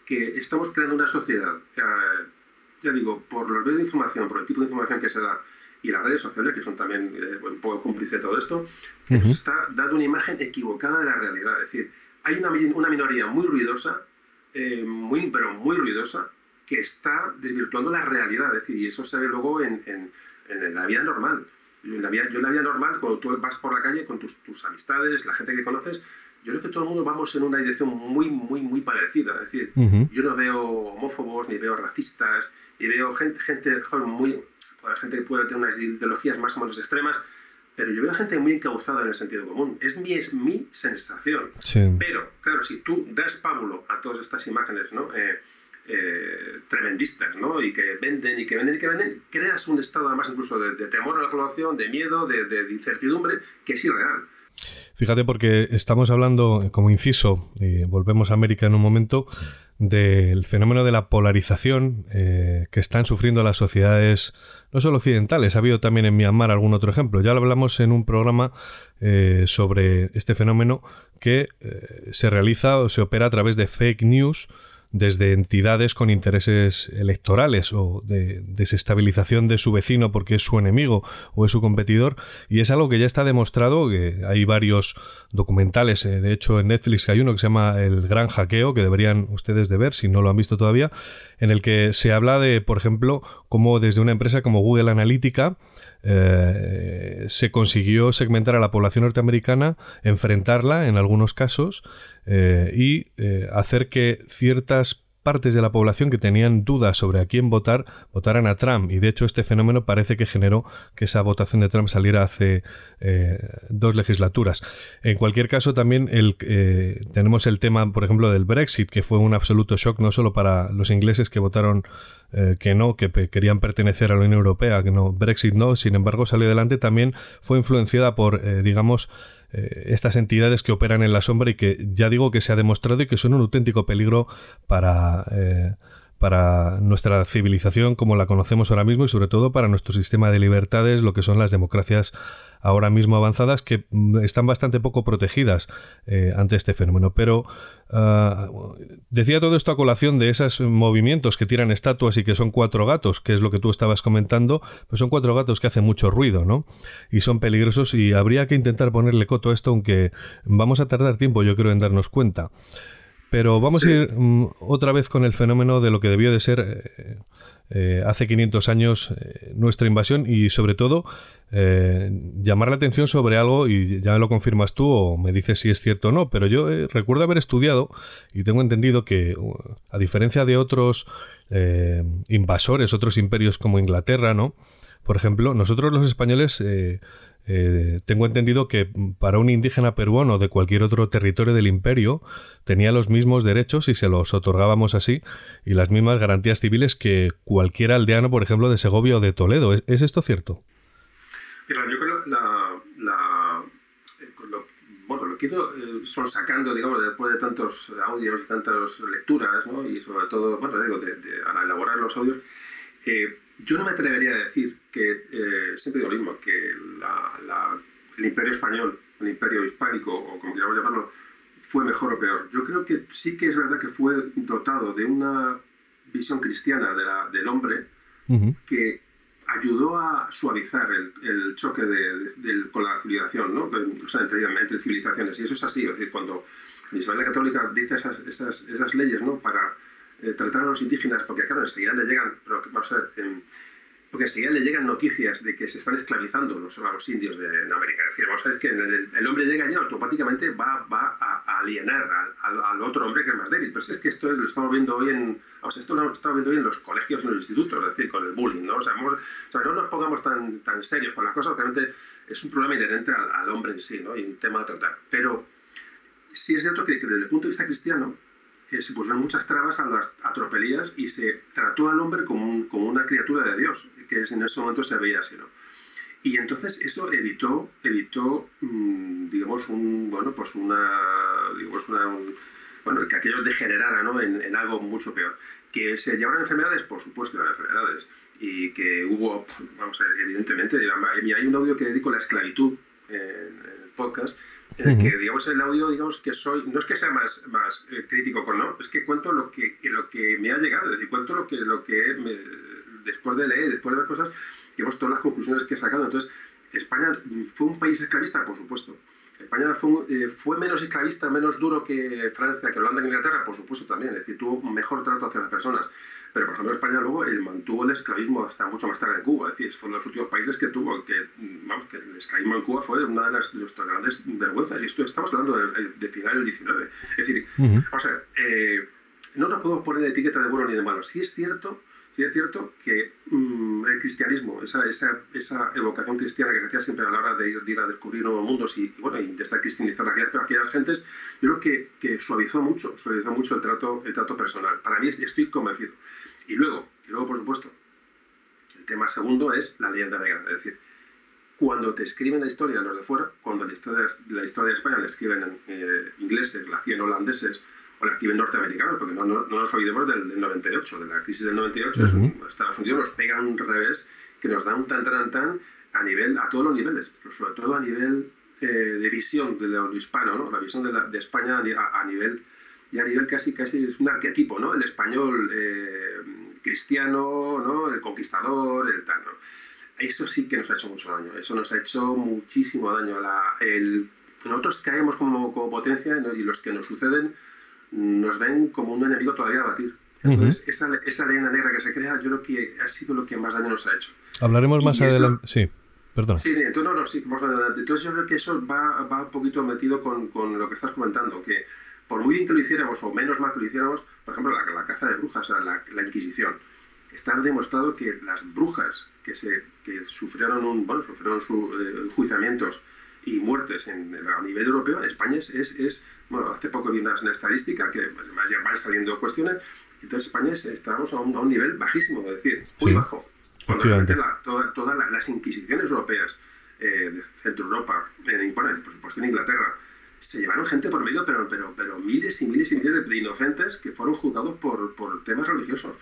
que estamos creando una sociedad ya digo, por los medios de información, por el tipo de información que se da y las redes sociales, que son también eh, un poco cómplices de todo esto, nos está dando una imagen equivocada de la realidad. Es decir, hay una, una minoría muy ruidosa, eh, muy, pero muy ruidosa, que está desvirtuando la realidad, es decir, y eso se ve luego en, la vida normal. En la vida, yo en la vida normal, cuando tú vas por la calle con tus, amistades, la gente que conoces, yo creo que todo el mundo vamos en una dirección muy, muy, muy parecida. Es decir, yo no veo homófobos, ni veo racistas, ni veo gente, gente muy, gente que puede tener unas ideologías más o menos extremas, pero yo veo gente muy encauzada en el sentido común. Es mi, es mi sensación. Pero, claro, si tú das pábulo a todas estas imágenes, ¿no? Eh, eh, tremendistas, ¿no? Y que venden y que venden y que venden, creas un estado además incluso de, temor a la población, de miedo, de, incertidumbre, que es irreal. Fíjate porque estamos hablando, como inciso, y volvemos a América en un momento, del fenómeno de la polarización eh, que están sufriendo las sociedades, no solo occidentales, ha habido también en Myanmar algún otro ejemplo. Ya lo hablamos en un programa eh, sobre este fenómeno que se realiza o se opera a través de fake news, desde entidades con intereses electorales o de desestabilización de su vecino porque es su enemigo o es su competidor. Y es algo que ya está demostrado que hay varios documentales eh, de hecho en Netflix hay uno que se llama El Gran Hackeo que deberían ustedes de ver si no lo han visto todavía en el que se habla de por ejemplo cómo desde una empresa como Google Analytica eh, se consiguió segmentar a la población norteamericana, enfrentarla en algunos casos eh, y eh, hacer que ciertas partes de la población que tenían dudas sobre a quién votar, votaran a Trump. Y de hecho este fenómeno parece que generó que esa votación de Trump saliera hace eh, dos legislaturas. En cualquier caso, también el, eh, tenemos el tema, por ejemplo, del Brexit, que fue un absoluto shock no solo para los ingleses que votaron eh, que no, que querían pertenecer a la Unión Europea, que no, Brexit no, sin embargo salió adelante, también fue influenciada por, digamos, eh, estas entidades que operan en la sombra y que ya digo que se ha demostrado y que son un auténtico peligro para, eh, para nuestra civilización como la conocemos ahora mismo y sobre todo para nuestro sistema de libertades, lo que son las democracias ahora mismo avanzadas que mm, están bastante poco protegidas eh, ante este fenómeno. Pero ah, decía todo esto a colación de esos movimientos que tiran estatuas y que son cuatro gatos, que es lo que tú estabas comentando, pues son cuatro gatos que hacen mucho ruido, ¿no? Y son peligrosos y habría que intentar ponerle coto a esto, aunque vamos a tardar tiempo, yo creo, en darnos cuenta. Pero vamos a ir mm, otra vez con el fenómeno de lo que debió de ser eh, eh, hace 500 años eh, nuestra invasión y sobre todo llamar la atención sobre algo y ya lo confirmas tú o me dices si es cierto o no, pero yo recuerdo haber estudiado y tengo entendido que a diferencia de otros invasores, otros imperios como Inglaterra, ¿no? Por ejemplo, nosotros los españoles eh, tengo entendido que para un indígena peruano de cualquier otro territorio del imperio tenía los mismos derechos y se los otorgábamos así y las mismas garantías civiles que cualquier aldeano, por ejemplo, de Segovia o de Toledo. ¿Es, esto cierto? Mira, yo creo la, eh, bueno, lo que eh, son sacando, digamos, después de tantos audios, y tantas lecturas, ¿no? y sobre todo, bueno, digo, de, al elaborar los audios, yo no me atrevería a decir que, eh, siempre digo lo mismo, que el imperio español, el imperio hispánico, o como queramos llamarlo, fue mejor o peor. Yo creo que sí que es verdad que fue dotado de una visión cristiana de la, del hombre que ayudó a suavizar el, choque de, con la civilización, ¿no? o sea, entre, civilizaciones. Y eso es así, es decir, cuando Isabel la Católica dice esas, esas, esas leyes ¿no? para eh, tratar a los indígenas, porque claro, enseguida le llegan, pero vamos a ver, porque enseguida le llegan noticias de que se están esclavizando los, a los indios de, América. Es decir, vamos a ver que el, hombre llega allí automáticamente va, va a, alienar al, otro hombre que es más débil. Pero es que esto lo estamos viendo hoy en, o sea, esto lo estamos viendo hoy en los colegios y en los institutos, es decir, con el bullying, ¿no? O sea, no nos pongamos tan, tan serios con las cosas, realmente es un problema inherente al, hombre en sí, ¿no? Y un tema a tratar. Pero sí es cierto que, que desde el punto de vista cristiano, se pusieron muchas trabas a las atropelías y se trató al hombre como, como una criatura de Dios, que en ese momento se veía así, ¿no? Y entonces eso evitó, evitó mm, digamos, un, bueno, pues una, digamos, una, bueno, que aquello degenerara ¿no? en, algo mucho peor. Que se llevaron enfermedades, por supuesto, eran enfermedades. Y que hubo, vamos a ver, evidentemente, hay un audio que dedico a la esclavitud en, en el podcast, en el que, digamos, el audio, digamos, que soy, no es que sea más, más eh, crítico con no, es que cuento lo que, lo que me ha llegado, es decir, cuento lo que, lo que después de leer, después de ver cosas, digamos, todas las conclusiones que he sacado. Entonces, España fue un país esclavista, por supuesto. España fue, eh, fue, menos esclavista, menos duro que Francia, que Holanda, que Inglaterra, por supuesto también. Es decir, tuvo un mejor trato hacia las personas. Pero, por ejemplo, España luego el mantuvo el esclavismo hasta mucho más tarde en Cuba. Es decir, fue uno de los últimos países que tuvo, que, vamos, que el esclavismo en Cuba fue una de, las, de nuestras grandes vergüenzas. Y esto estamos hablando de, de final del 19. Es decir, o sea, eh, no nos podemos poner etiqueta de bueno ni de malo. Sí es cierto, sí es cierto que mm, el cristianismo, esa, evocación cristiana que se hacía siempre a la hora de ir, a descubrir nuevos mundos y, bueno, intentar cristianizar a aquellas, a aquellas gentes, yo creo que, suavizó mucho, suavizó mucho el trato, personal. Para mí estoy convencido. Y luego, y luego, por supuesto, el tema segundo es la leyenda negra. Es decir, cuando te escriben la historia los de fuera, cuando la historia, la historia de España la escriben en eh, ingleses, la escriben holandeses o la escriben norteamericanos, porque no, no, no nos olvidemos del, del, 98, de la crisis del 98, uh -huh. Estados Unidos nos pega un revés que nos da un tan tan tan a nivel, a todos los niveles, pero sobre todo a nivel eh, de visión de lo hispano, ¿no? la visión de, la, de España a, a nivel y a nivel casi, casi es un arquetipo, ¿no? El español eh, cristiano, ¿no? El conquistador, el tal, ¿no? Eso sí que nos ha hecho mucho daño, eso nos ha hecho muchísimo daño. La, el, nosotros caemos como, como potencia ¿no? y los que nos suceden nos ven como un enemigo todavía a batir. Entonces, uh -huh. esa, esa leyenda negra que se crea, yo creo que ha sido lo que más daño nos ha hecho. Hablaremos más adelante. Sí, perdón. Sí, entonces, no, no, sí, más adelante. Entonces, yo creo que eso va, va un poquito metido con, con lo que estás comentando, que por muy bien que lo hiciéramos o menos mal que lo hiciéramos, por ejemplo, la, la caza de brujas, la, la, Inquisición, está demostrado que las brujas que, se, que sufrieron, un, bueno, sufrieron su, eh, enjuiciamientos y muertes en, a nivel europeo, en España es, es, bueno, hace poco vi una, estadística que además ya van saliendo cuestiones, entonces España es, estamos a un, a un, nivel bajísimo, es decir, muy sí, bajo. Cuando realmente la, todas toda la, las inquisiciones europeas eh, de Centro Europa, en, bueno, por supuesto en Inglaterra, se llevaron gente por medio, pero, pero, pero miles y miles y miles de inocentes que fueron juzgados por, por temas religiosos.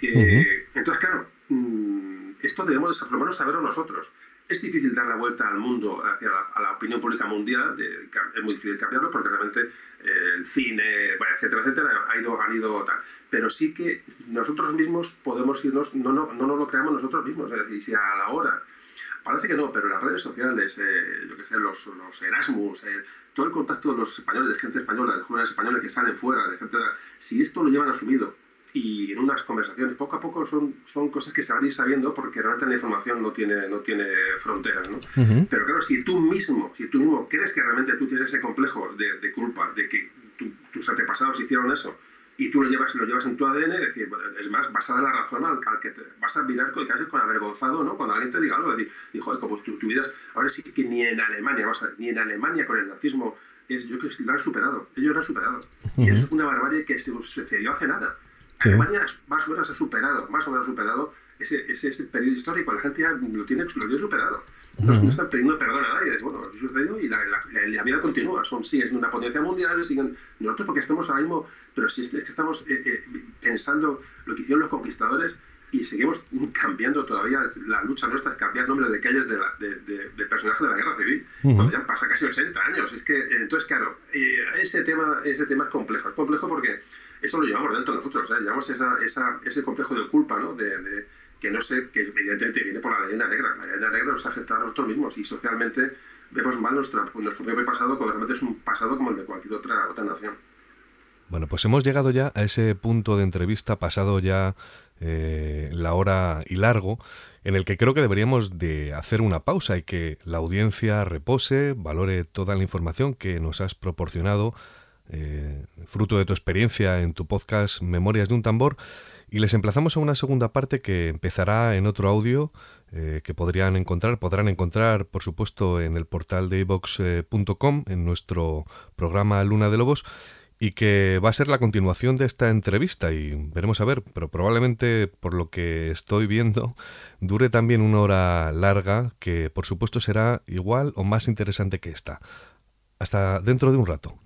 Eh, uh -huh. Entonces, claro, mmm, esto debemos por lo menos saberlo nosotros. Es difícil dar la vuelta al mundo, hacia la, a la opinión pública mundial, es muy difícil cambiarlo porque realmente eh, el cine, bueno, etcétera, etcétera, ha ido, han ido tal. Pero sí que nosotros mismos podemos irnos, no, no, no nos lo creamos nosotros mismos, es decir, si a la hora, parece que no, pero las redes sociales, eh, yo que sé, los, los Erasmus, eh, todo el contacto de los españoles, de gente española, de jóvenes españoles que salen fuera, de gente, si esto lo llevan asumido y en unas conversaciones poco a poco son, son cosas que se van a ir sabiendo porque realmente la información no tiene, no tiene fronteras, ¿no? Uh -huh. Pero claro, si tú mismo, si tú mismo crees que realmente tú tienes ese complejo de, de culpa, de que tu, tus antepasados hicieron eso, y tú lo llevas, lo llevas en tu ADN, es decir, es más, vas a dar la razón al, al que te, vas a mirar con, con avergonzado, ¿no? Cuando alguien te diga algo, decir, dijo, como tú tuvieras, ahora sí que ni en Alemania, vamos a ver, ni en Alemania con el nazismo, es, yo creo que lo han superado, ellos lo han superado. Uh -huh. Y eso es una barbarie que se sucedió hace nada. Sí. Alemania más o menos ha superado, más o menos ha superado ese, ese, ese periodo histórico, la gente ya lo tiene, lo tiene superado. No, uh -huh. están pidiendo perdón a nadie, bueno, eso sucedió y la, la, la, vida continúa. Son, sí, es una potencia mundial, siguen, nosotros porque estamos ahora mismo, pero sí es que estamos eh, eh, pensando lo que hicieron los conquistadores y seguimos cambiando todavía la lucha nuestra es cambiar nombres de calles de, la, de, de, de personajes de la guerra civil, uh -huh. cuando ya pasa casi 80 años. Es que, entonces, claro, eh, ese, tema, ese tema es complejo. Es complejo porque eso lo llevamos dentro de nosotros, ¿eh? llevamos esa, esa, ese complejo de culpa, ¿no? De, que no sé, que evidentemente viene por la leyenda negra. La leyenda negra nos afecta a nosotros mismos y socialmente vemos mal nuestra, nuestro propio pasado cuando realmente es un pasado como el de cualquier otra, otra nación. Bueno, pues hemos llegado ya a ese punto de entrevista, pasado ya eh, la hora y largo, en el que creo que deberíamos de hacer una pausa y que la audiencia repose, valore toda la información que nos has proporcionado eh, fruto de tu experiencia en tu podcast Memorias de un tambor y les emplazamos a una segunda parte que empezará en otro audio eh, que podrían encontrar, podrán encontrar por supuesto en el portal de ivox.com en nuestro programa Luna de Lobos y que va a ser la continuación de esta entrevista y veremos a ver, pero probablemente por lo que estoy viendo dure también una hora larga que por supuesto será igual o más interesante que esta. Hasta dentro de un rato.